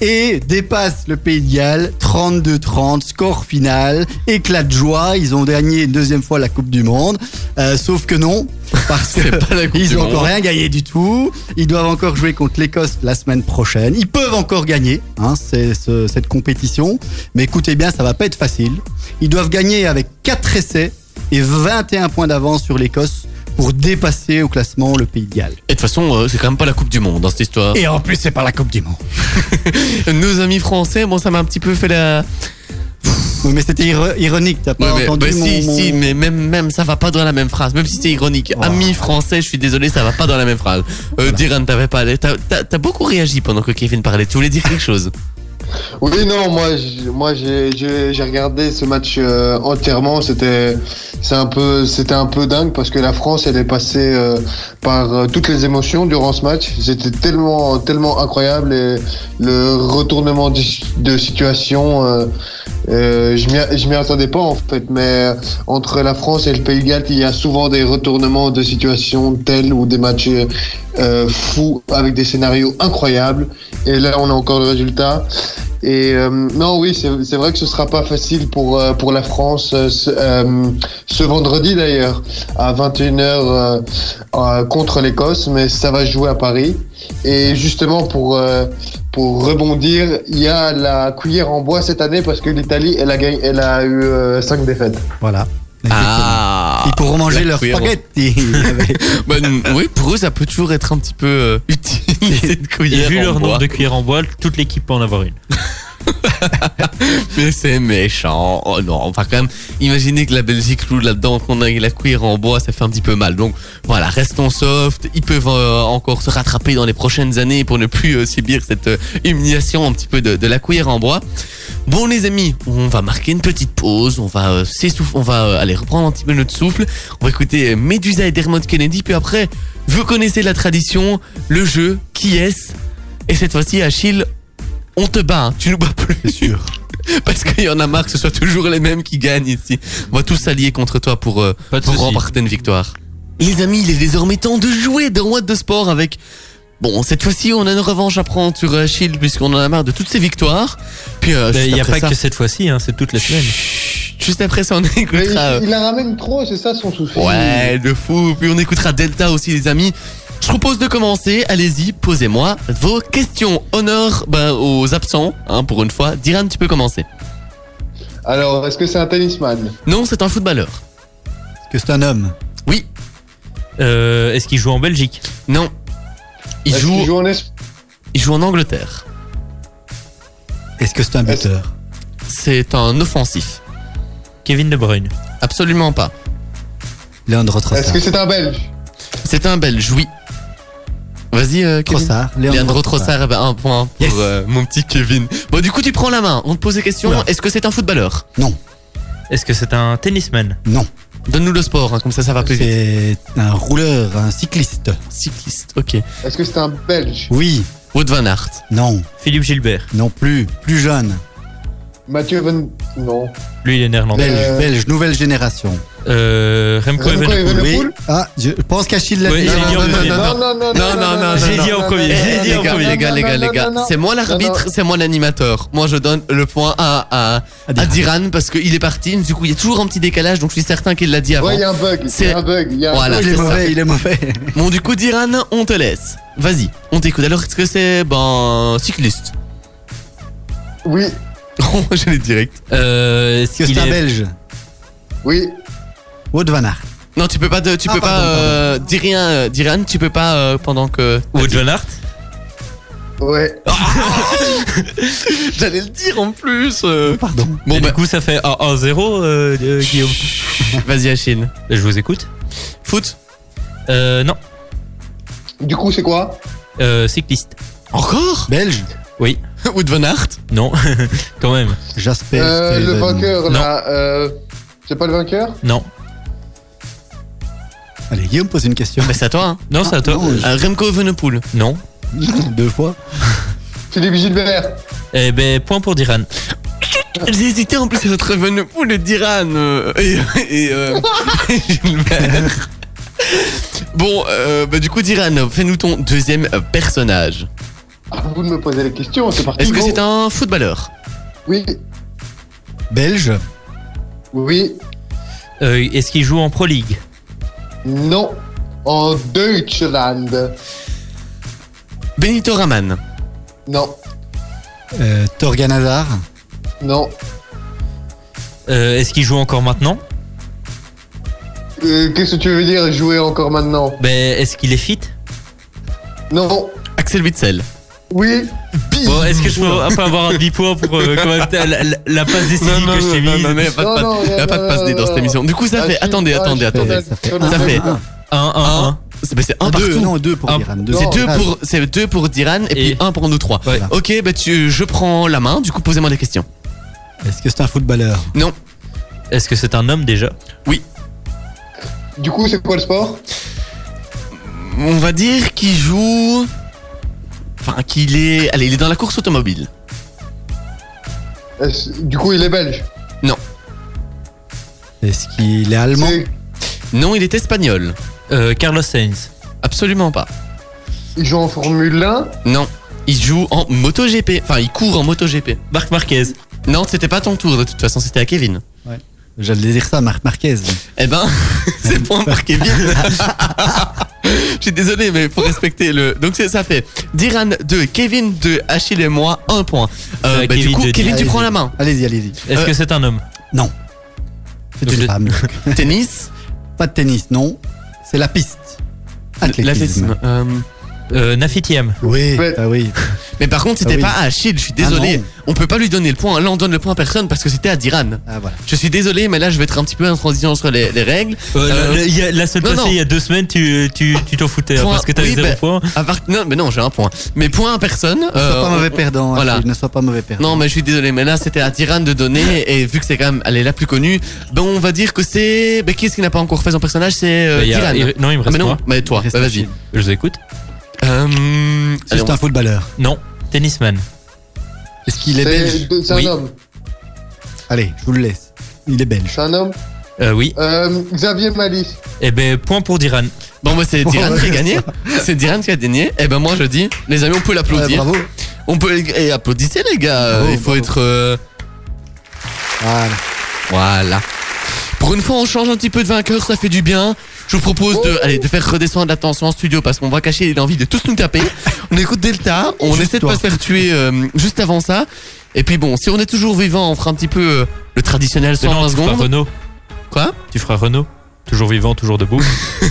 et dépassent le Pays de Galles 32-30, score final, éclat de joie, ils ont gagné une deuxième fois la Coupe du Monde, Euh, sauf que non, parce que C'est pas la Coupe ils du ont Monde. encore rien gagné du tout, ils doivent encore jouer contre l'Écosse la semaine prochaine, ils peuvent encore gagner, hein, ce- cette compétition, mais écoutez bien, ça va pas être facile, ils doivent gagner avec 4 essais et 21 points d'avance sur l'Écosse pour dépasser au classement le Pays de Galles. Et de toute façon, euh, c'est quand même pas la Coupe du Monde dans cette histoire. Et en plus, c'est pas la Coupe du Monde. Nos amis français, bon, ça m'a un petit peu fait la. Oui, mais c'était iro- ironique, t'as pas Ouais, mais, entendu bah, mon, si, mon- si, mais même, même ça va pas dans la même phrase. Même si c'est ironique. Oh. Amis français, je suis désolé, ça va pas dans la même phrase. Euh, Diran, t'avais pas. T'as beaucoup réagi pendant que Kevin parlait. Tu voulais dire quelque chose? Oui, non, moi, moi, j'ai, regardé ce match euh, entièrement. C'était, c'est un peu, c'était un peu dingue parce que la France, elle est passée euh, par euh, toutes les émotions durant ce match. C'était tellement, tellement incroyable et le retournement de, situation, je m'y, attendais pas en fait. Mais entre la France et le Pays de il y a souvent des retournements de situation tels ou des matchs euh, fous avec des scénarios incroyables. Et là, on a encore le résultat. Et euh, non, oui, c'est c'est vrai que ce sera pas facile pour euh, pour la France euh, ce, euh, ce vendredi d'ailleurs à 21h euh, euh, contre l'Écosse, mais ça va jouer à Paris. Et justement pour euh, pour rebondir, il y a la cuillère en bois cette année parce que l'Italie, elle a gagné, elle a eu euh, cinq défaites. Voilà. Ah Ils pourront manger leurs spaghettis. Bah, Oui, pour eux, ça peut toujours être un petit peu euh, utile, cette Et cuillère vu en leur bois. nombre de cuillères en bois, toute l'équipe peut en avoir une. Mais c'est méchant. Oh non, enfin quand même, imaginez que la Belgique loue là-dedans, qu'on a la cuillère en bois, ça fait un petit peu mal. Donc voilà, restons soft. Ils peuvent euh, encore se rattraper dans les prochaines années pour ne plus euh, subir cette euh, humiliation un petit peu de, la cuillère en bois. Bon les amis, on va marquer une petite pause, on va on va aller reprendre un petit peu notre souffle. On va écouter Medusa et Dermot Kennedy, puis après, vous connaissez la tradition, le jeu, qui est-ce? Et cette fois-ci, Achille, on te bat, hein. tu nous bats plus. C'est sûr. Parce qu'il y en a marre que ce soit toujours les mêmes qui gagnent ici. On va tous s'allier contre toi pour, euh, Pas de pour soucis. remporter une victoire. Les amis, il est désormais temps de jouer dans What de Sport avec... Bon, cette fois-ci, on a une revanche à prendre sur euh, Achille puisqu'on en a marre de toutes ces victoires. Puis, euh, Il n'y a après pas ça- que cette fois-ci, hein, c'est toute la semaine. Chut, Juste après ça, on Mais écoutera... il, euh, il la ramène trop, c'est ça son souci. Ouais, de fou. Puis on écoutera Delta aussi, les amis. Je propose de commencer. Allez-y, posez-moi vos questions. Honneur ben, aux absents, hein, pour une fois. Diran, tu peux commencer. Alors, est-ce que c'est un tennisman? Non, c'est un footballeur. Est-ce que c'est un homme? Oui, Euh, Est-ce qu'il joue en Belgique? Non. Il Est-ce joue, qu'il joue en Espagne? Il joue en Angleterre. Est-ce que c'est un Est-ce- buteur? C'est un offensif. Kevin De Bruyne. Absolument pas. Leandro Est-ce Trossard. que c'est un Belge? C'est un Belge, oui. Vas-y, euh, Kevin. Trossard. Leandro Trossard, eh ben, un point pour Yes. euh, mon petit Kevin. Bon, du coup, tu prends la main. On te pose des questions. Oula. Est-ce que c'est un footballeur? Non, Est-ce que c'est un tennisman? Non. Donne-nous le sport, hein, comme ça, ça va plus vite. C'est un rouleur, un cycliste. Cycliste, ok. Est-ce que c'est un Belge? Oui, Wout van Aert. non, Philippe Gilbert. non plus. Plus jeune. Mathieu Van... Non. Lui, il est néerlandais. Belge, Euh, belge, nouvelle génération. Euh, Remco Remco Evenepoel. Oui. Ah, je pense qu'Achille l'a Oui, dit. j'ai dit en Non, premier. non, non, Non, non, non, Non, non, non, J'ai non, dit en non. premier. J'ai dit les en gars, premier. les gars, les gars, les gars, Non, non, c'est moi l'arbitre, non. c'est moi l'animateur. Moi, je donne le point à, à, à Diran. Diran parce qu'il est parti. Du coup, il y a toujours un petit décalage, donc je suis certain qu'il l'a dit avant. Ouais, il y a un bug. Il C'est- y a un bug. Il y a un Voilà. bug. Il est c'est ça. mauvais, il est mauvais. Bon, du coup, Diran, on te laisse. Vas-y, on t'écoute. Alors, est-ce que c'est, ben, cycliste? Oui, Oh, je l'ai direct. Euh, Est-ce qu'il c'est un est... belge oui. Wout van Aert. Non, tu peux pas, de, tu Ah, peux pardon, pas, euh, dire rien, euh, Diran, tu peux pas euh, pendant que. Wout van Aert Ouais. J'allais le dire en plus. euh. Pardon. Bon Et bah, du coup, ça fait 1-0, euh, euh, Guillaume. vas-y Achille. Je vous écoute. Foot Euh, non. Du coup, c'est quoi? Euh, cycliste. Encore? Belge? Oui. Wood van Aert Non. Quand même. Jasper. euh, Le vainqueur, Non. là. Euh, c'est pas le vainqueur? Non. Allez, Guillaume pose une question. C'est à toi hein. Non, c'est à toi. non, Euh, Remco Evenepoel. Non. Deux fois. Philippe Gilbert. Eh ben, point pour Diran. J'ai hésité en plus entre Evenepoel et Diran euh, et, et, euh, et Gilbert. Bon, euh, bah du coup Diran, fais-nous ton deuxième euh, personnage. À vous de me poser les questions, c'est parti. Est-ce que c'est un footballeur Oui, Belge. oui, Euh, Est-ce qu'il joue en Pro League non. En Deutschland. Benito Raman. Non, Euh, Torgan Hazard. non. Euh, Est-ce qu'il joue encore maintenant Euh, Qu'est-ce que tu veux dire jouer encore maintenant Ben, est-ce qu'il est fit Non. Axel Witzel. Oui. Bon, est-ce que je peux pas avoir un demi-point pour euh, quand même la, la- la passe décisive que je t'ai mise non, mais y a pas de Non, passe- non, y a pas de non, passe non, dans cette non. émission. Du coup, ça Ah, fait. Attendez, attendez, attendez. Ça fait Ça Ça fait 1, 1, 1. C'est bah, c'est un Ah, deux, partout. non, deux pour Un- Diran. Deux, C'est Non, deux pour, c'est deux pour Diran et, puis un pour nous trois. Ouais. Ok, bah tu, je prends la main. Du coup, posez-moi des questions. Est-ce que c'est un footballeur? Non. Est-ce que c'est un homme déjà? Du coup, c'est quoi le sport? On va dire qu'il joue. Enfin, qu'il est. Allez, il est dans la course automobile. Est-ce- Du coup, il est belge? Est-ce qu'il est allemand? C'est- Non, il est espagnol. euh, Carlos Sainz. Absolument pas. Il joue en Formule 1. Non. Il joue en MotoGP. Enfin, il court en MotoGP. Marc Marquez. Non, c'était pas ton tour de toute façon, c'était à Kevin. J'allais dire ça, Marc Marquez. Eh ben, c'est point pour Kevin. Je suis désolé, mais faut respecter le. Donc ça fait Diran 2, Kevin 2, Achille et moi 1 point. Euh, Euh, bah, du Kevin coup, Kevin, tu prends la main. Allez-y, allez-y. Est-ce Euh, que c'est un homme Non. C'est une femme. Tennis, Pas de tennis, non. C'est la piste. Athlétisme. l'athlétisme. Euh, euh, Nafitiam. Oui, Ouais. ah oui. mais par contre, c'était Ah oui. pas à Achille, je suis Ah désolé. non. on peut pas lui donner le point. Là, on donne le point à personne parce que c'était à Diran. Ah voilà. Je suis désolé, mais là, je vais être un petit peu en transition sur les, les règles. Euh, Euh, la, a- non, passée, non. il y a deux semaines, tu tu tu t'en foutais hein, Point. parce que t'avais Oui, zéro ben, point. À part- Non, mais non, j'ai un point. Mais point à personne. Ne sois Euh, pas mauvais perdant. voilà. Achille, Ne sois pas mauvais perdant. Non, mais je suis désolé, mais là c'était à Diran de donner, et vu que c'est quand même, elle est la plus connue, ben on va dire que c'est. Ben qui est-ce qui n'a pas encore fait son personnage? C'est euh, Ben, Diran. il- non, il me Ah, reste mais non, moi. mais toi, ben, vas-y. Je vous écoute. Euh, C'est on- un footballeur. Non, tennisman. Est-ce qu'il est belge C'est c'est un Oui. homme. Allez, je vous le laisse. Il est belge. C'est un homme. Euh, oui. Euh, Xavier Malice. Eh ben, point pour Diran. Bon, bah c'est Diran qui a gagné. C'est Diran qui a gagné. Et ben moi je dis, les amis, on peut Ouais, l'applaudir. bravo. on peut. Et applaudissez les gars. Bravo, Il faut bravo. être. euh, Voilà. Voilà. Pour une fois, on change un petit peu de vainqueur, ça fait du bien. Je vous propose de, allez, de faire redescendre la tension en studio parce qu'on va cacher l'envie de tous nous taper. On écoute Delta, on Juste essaie de toi. pas se faire tuer euh, juste avant ça. Et puis bon, si on est toujours vivant, on fera un petit peu euh, le traditionnel Mais 120 non, tu feras secondes. Renault. Quoi? Tu feras Renault. Toujours vivant, toujours debout.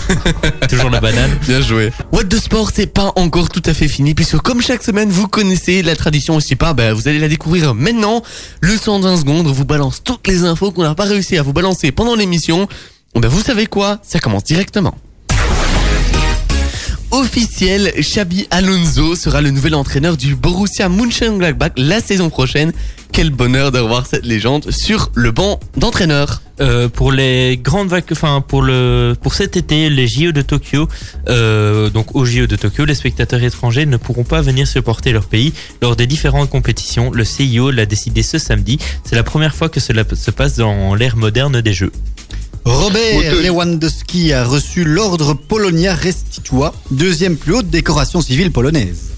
toujours la banane. Bien joué. What the Sport, c'est pas encore tout à fait fini, puisque comme chaque semaine, vous connaissez la tradition aussi pas, bah, vous allez la découvrir maintenant. Le 120 secondes vous balance toutes les infos qu'on n'a pas réussi à vous balancer pendant l'émission. Bah, vous savez quoi? Ça commence directement. Officiel, Xabi Alonso sera le nouvel entraîneur du Borussia Mönchengladbach la saison prochaine. Quel bonheur de revoir cette légende sur le banc d'entraîneur. Euh, pour les grandes vac enfin pour cet été, les JO de Tokyo, euh, donc aux JO de Tokyo, les spectateurs étrangers ne pourront pas venir supporter leur pays lors des différentes compétitions. Le CIO l'a décidé ce samedi. C'est la première fois que cela se passe dans l'ère moderne des Jeux. Robert Lewandowski a reçu l'ordre Polonia Restitua, deuxième plus haute décoration civile polonaise.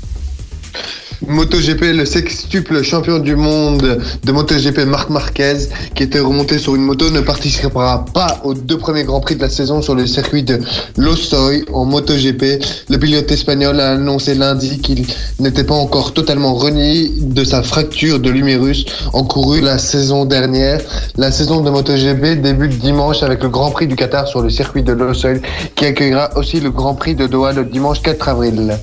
MotoGP, le sextuple champion du monde de MotoGP Marc Marquez, qui était remonté sur une moto, ne participera pas aux deux premiers Grands Prix de la saison sur le circuit de Losoy en MotoGP. Le pilote espagnol a annoncé lundi qu'il n'était pas encore totalement remis de sa fracture de l'humérus encourue la saison dernière. La saison de MotoGP débute dimanche avec le Grand Prix du Qatar sur le circuit de Losoy, qui accueillera aussi le Grand Prix de Doha le dimanche 4 avril.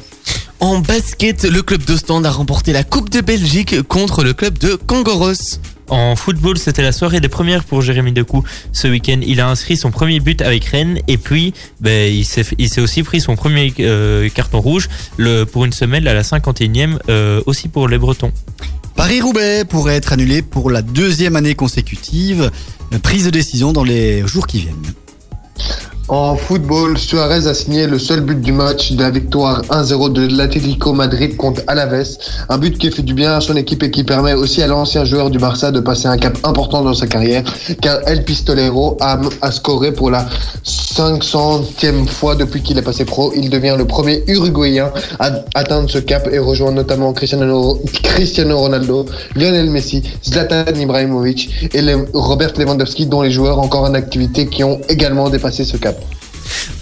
En basket, le club d'Ostende a remporté la Coupe de Belgique contre le club de Kangoros. En football, c'était la soirée des premières pour Jérémy Decou. Ce week-end, il a inscrit son premier but avec Rennes et puis ben, il s'est aussi pris son premier euh, carton rouge le, pour une semaine à la 51e, euh, aussi pour les Bretons. Paris-Roubaix pourrait être annulé pour la deuxième année consécutive. Prise de décision dans les jours qui viennent. En football, Suarez a signé le seul but du match de la victoire 1-0 de l'Atlético Madrid contre Alaves. Un but qui fait du bien à son équipe et qui permet aussi à l'ancien joueur du Barça de passer un cap important dans sa carrière, car El Pistolero a, scoré pour la 500e fois depuis qu'il est passé pro. Il devient le premier Uruguayen à atteindre ce cap et rejoint notamment Cristiano, Cristiano Ronaldo, Lionel Messi, Zlatan Ibrahimovic et Robert Lewandowski, dont les joueurs encore en activité qui ont également dépassé ce cap.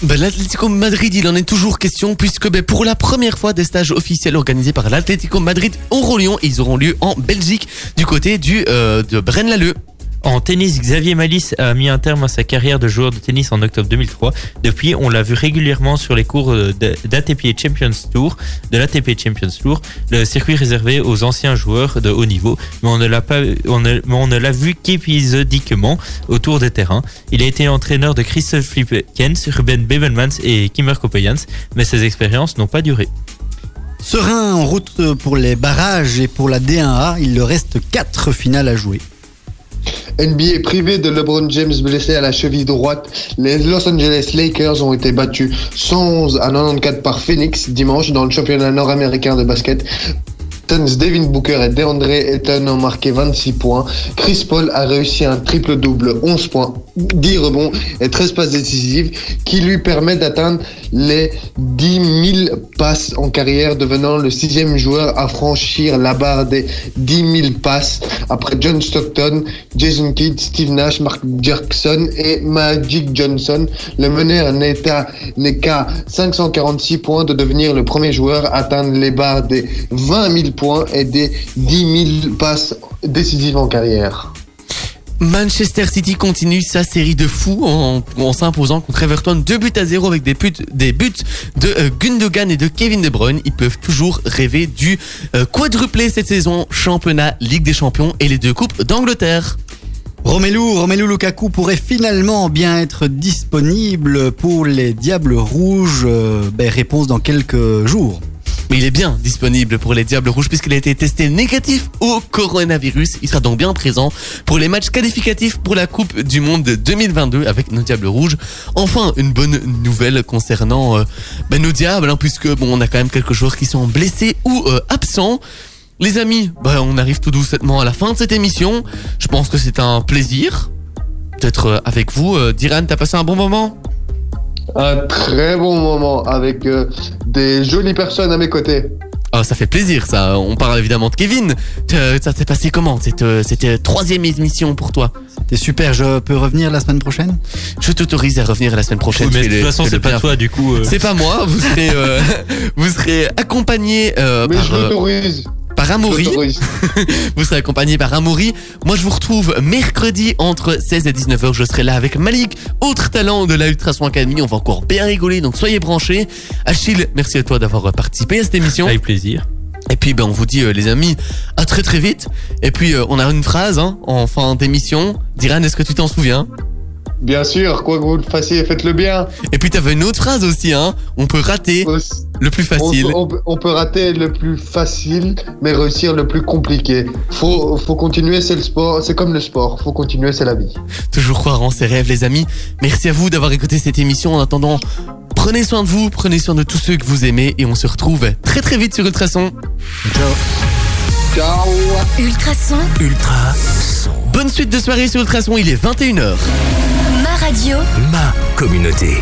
Ben, L'Atlético Madrid, il en est toujours question puisque ben, pour la première fois des stages officiels organisés par l'Atlético Madrid auront lieu. Ils auront lieu en Belgique du côté euh, de Braine-l'Alleud. En tennis, Xavier Malice a mis un terme à sa carrière de joueur de tennis en octobre 2003. Depuis, on l'a vu régulièrement sur les cours euh, d'ATP Champions Tour, de l'ATP Champions Tour, le circuit réservé aux anciens joueurs de haut niveau. Mais on ne l'a vu qu'épisodiquement autour des terrains. Il a été entraîneur de Christophe Flippkens, Ruben Bevelmans et Kimmer Kopejans, mais ces expériences n'ont pas duré. Serein en route pour les barrages et pour la D1A, il leur reste 4 finales à jouer. NBA privé de LeBron James blessé à la cheville droite, les Los Angeles Lakers ont été battus 111 à 94 par Phoenix dimanche dans le championnat nord-américain de basket. Suns, Devin Booker et DeAndre Ayton ont marqué 26 points. Chris Paul a réussi un triple-double, 11 points, 10 rebonds et 13 passes décisives qui lui permet d'atteindre les 10 000 passes en carrière, devenant le sixième joueur à franchir la barre des 10 000 passes après John Stockton, Jason Kidd, Steve Nash, Mark Jackson et Magic Johnson. Le meneur n'est qu'à 546 points de devenir le premier joueur à atteindre les barres des 20 000 points et des 10 000 passes décisives en carrière. Manchester City continue sa série de fous en, en s'imposant contre Everton 2 buts à 0 avec des buts, des buts de euh, Gundogan et de Kevin De Bruyne. Ils peuvent toujours rêver du euh, quadruplé cette saison, championnat, Ligue des Champions et les deux coupes d'Angleterre. Romelu, Romelu Lukaku pourrait finalement bien être disponible pour les Diables Rouges. Euh, ben, réponse dans quelques jours. Mais il est bien disponible pour les Diables Rouges puisqu'il a été testé négatif au coronavirus. Il sera donc bien présent pour les matchs qualificatifs pour la Coupe du Monde de 2022 avec nos Diables Rouges. Enfin, une bonne nouvelle concernant euh, ben, nos Diables, hein, puisque bon, on a quand même quelques joueurs qui sont blessés ou euh, absents. Les amis, ben, on arrive tout doucement à la fin de cette émission. Je pense que c'est un plaisir d'être euh, avec vous. Diran, t'as passé un bon moment? Un très bon moment avec euh, des jolies personnes à mes côtés. Ah, ça fait plaisir, ça. On parle évidemment de Kevin. Euh, Ça s'est passé comment Cette, euh, C'était troisième émission pour toi? C'était super, je peux revenir la semaine prochaine? Je t'autorise à revenir la semaine prochaine. mais de toute façon, c'est pas bien. toi, du coup. euh, C'est pas moi. Vous serez, euh, vous serez accompagné euh, Mais par, je euh, l'autorise. Par Amaury. Vous serez accompagné par Amaury. Moi, je vous retrouve mercredi entre 16 et 19h. Je serai là avec Malik, autre talent de la Ultrason Academy. On va encore bien rigoler, donc soyez branchés. Achille, merci à toi d'avoir participé à cette émission. Avec plaisir. Et puis ben on vous dit euh, les amis à très très vite. Et puis euh, on a une phrase hein, en fin d'émission. Diran, est-ce que tu t'en souviens? Bien sûr, quoi que vous le fassiez, faites-le bien. Et puis t'avais une autre phrase aussi hein. On peut rater le plus facile. on peut- on peut rater le plus facile, mais réussir le plus compliqué. Faut, faut continuer, c'est le sport, c'est comme le sport. Faut continuer, c'est la vie. Toujours croire en ses rêves les amis. Merci à vous d'avoir écouté cette émission. En attendant, prenez soin de vous, prenez soin de tous ceux que vous aimez et on se retrouve très très vite sur Ultrason. Ciao. Ultrason, Ultra son. Bonne suite de soirée sur Ultrason, il est 21h. ma radio. Ma communauté.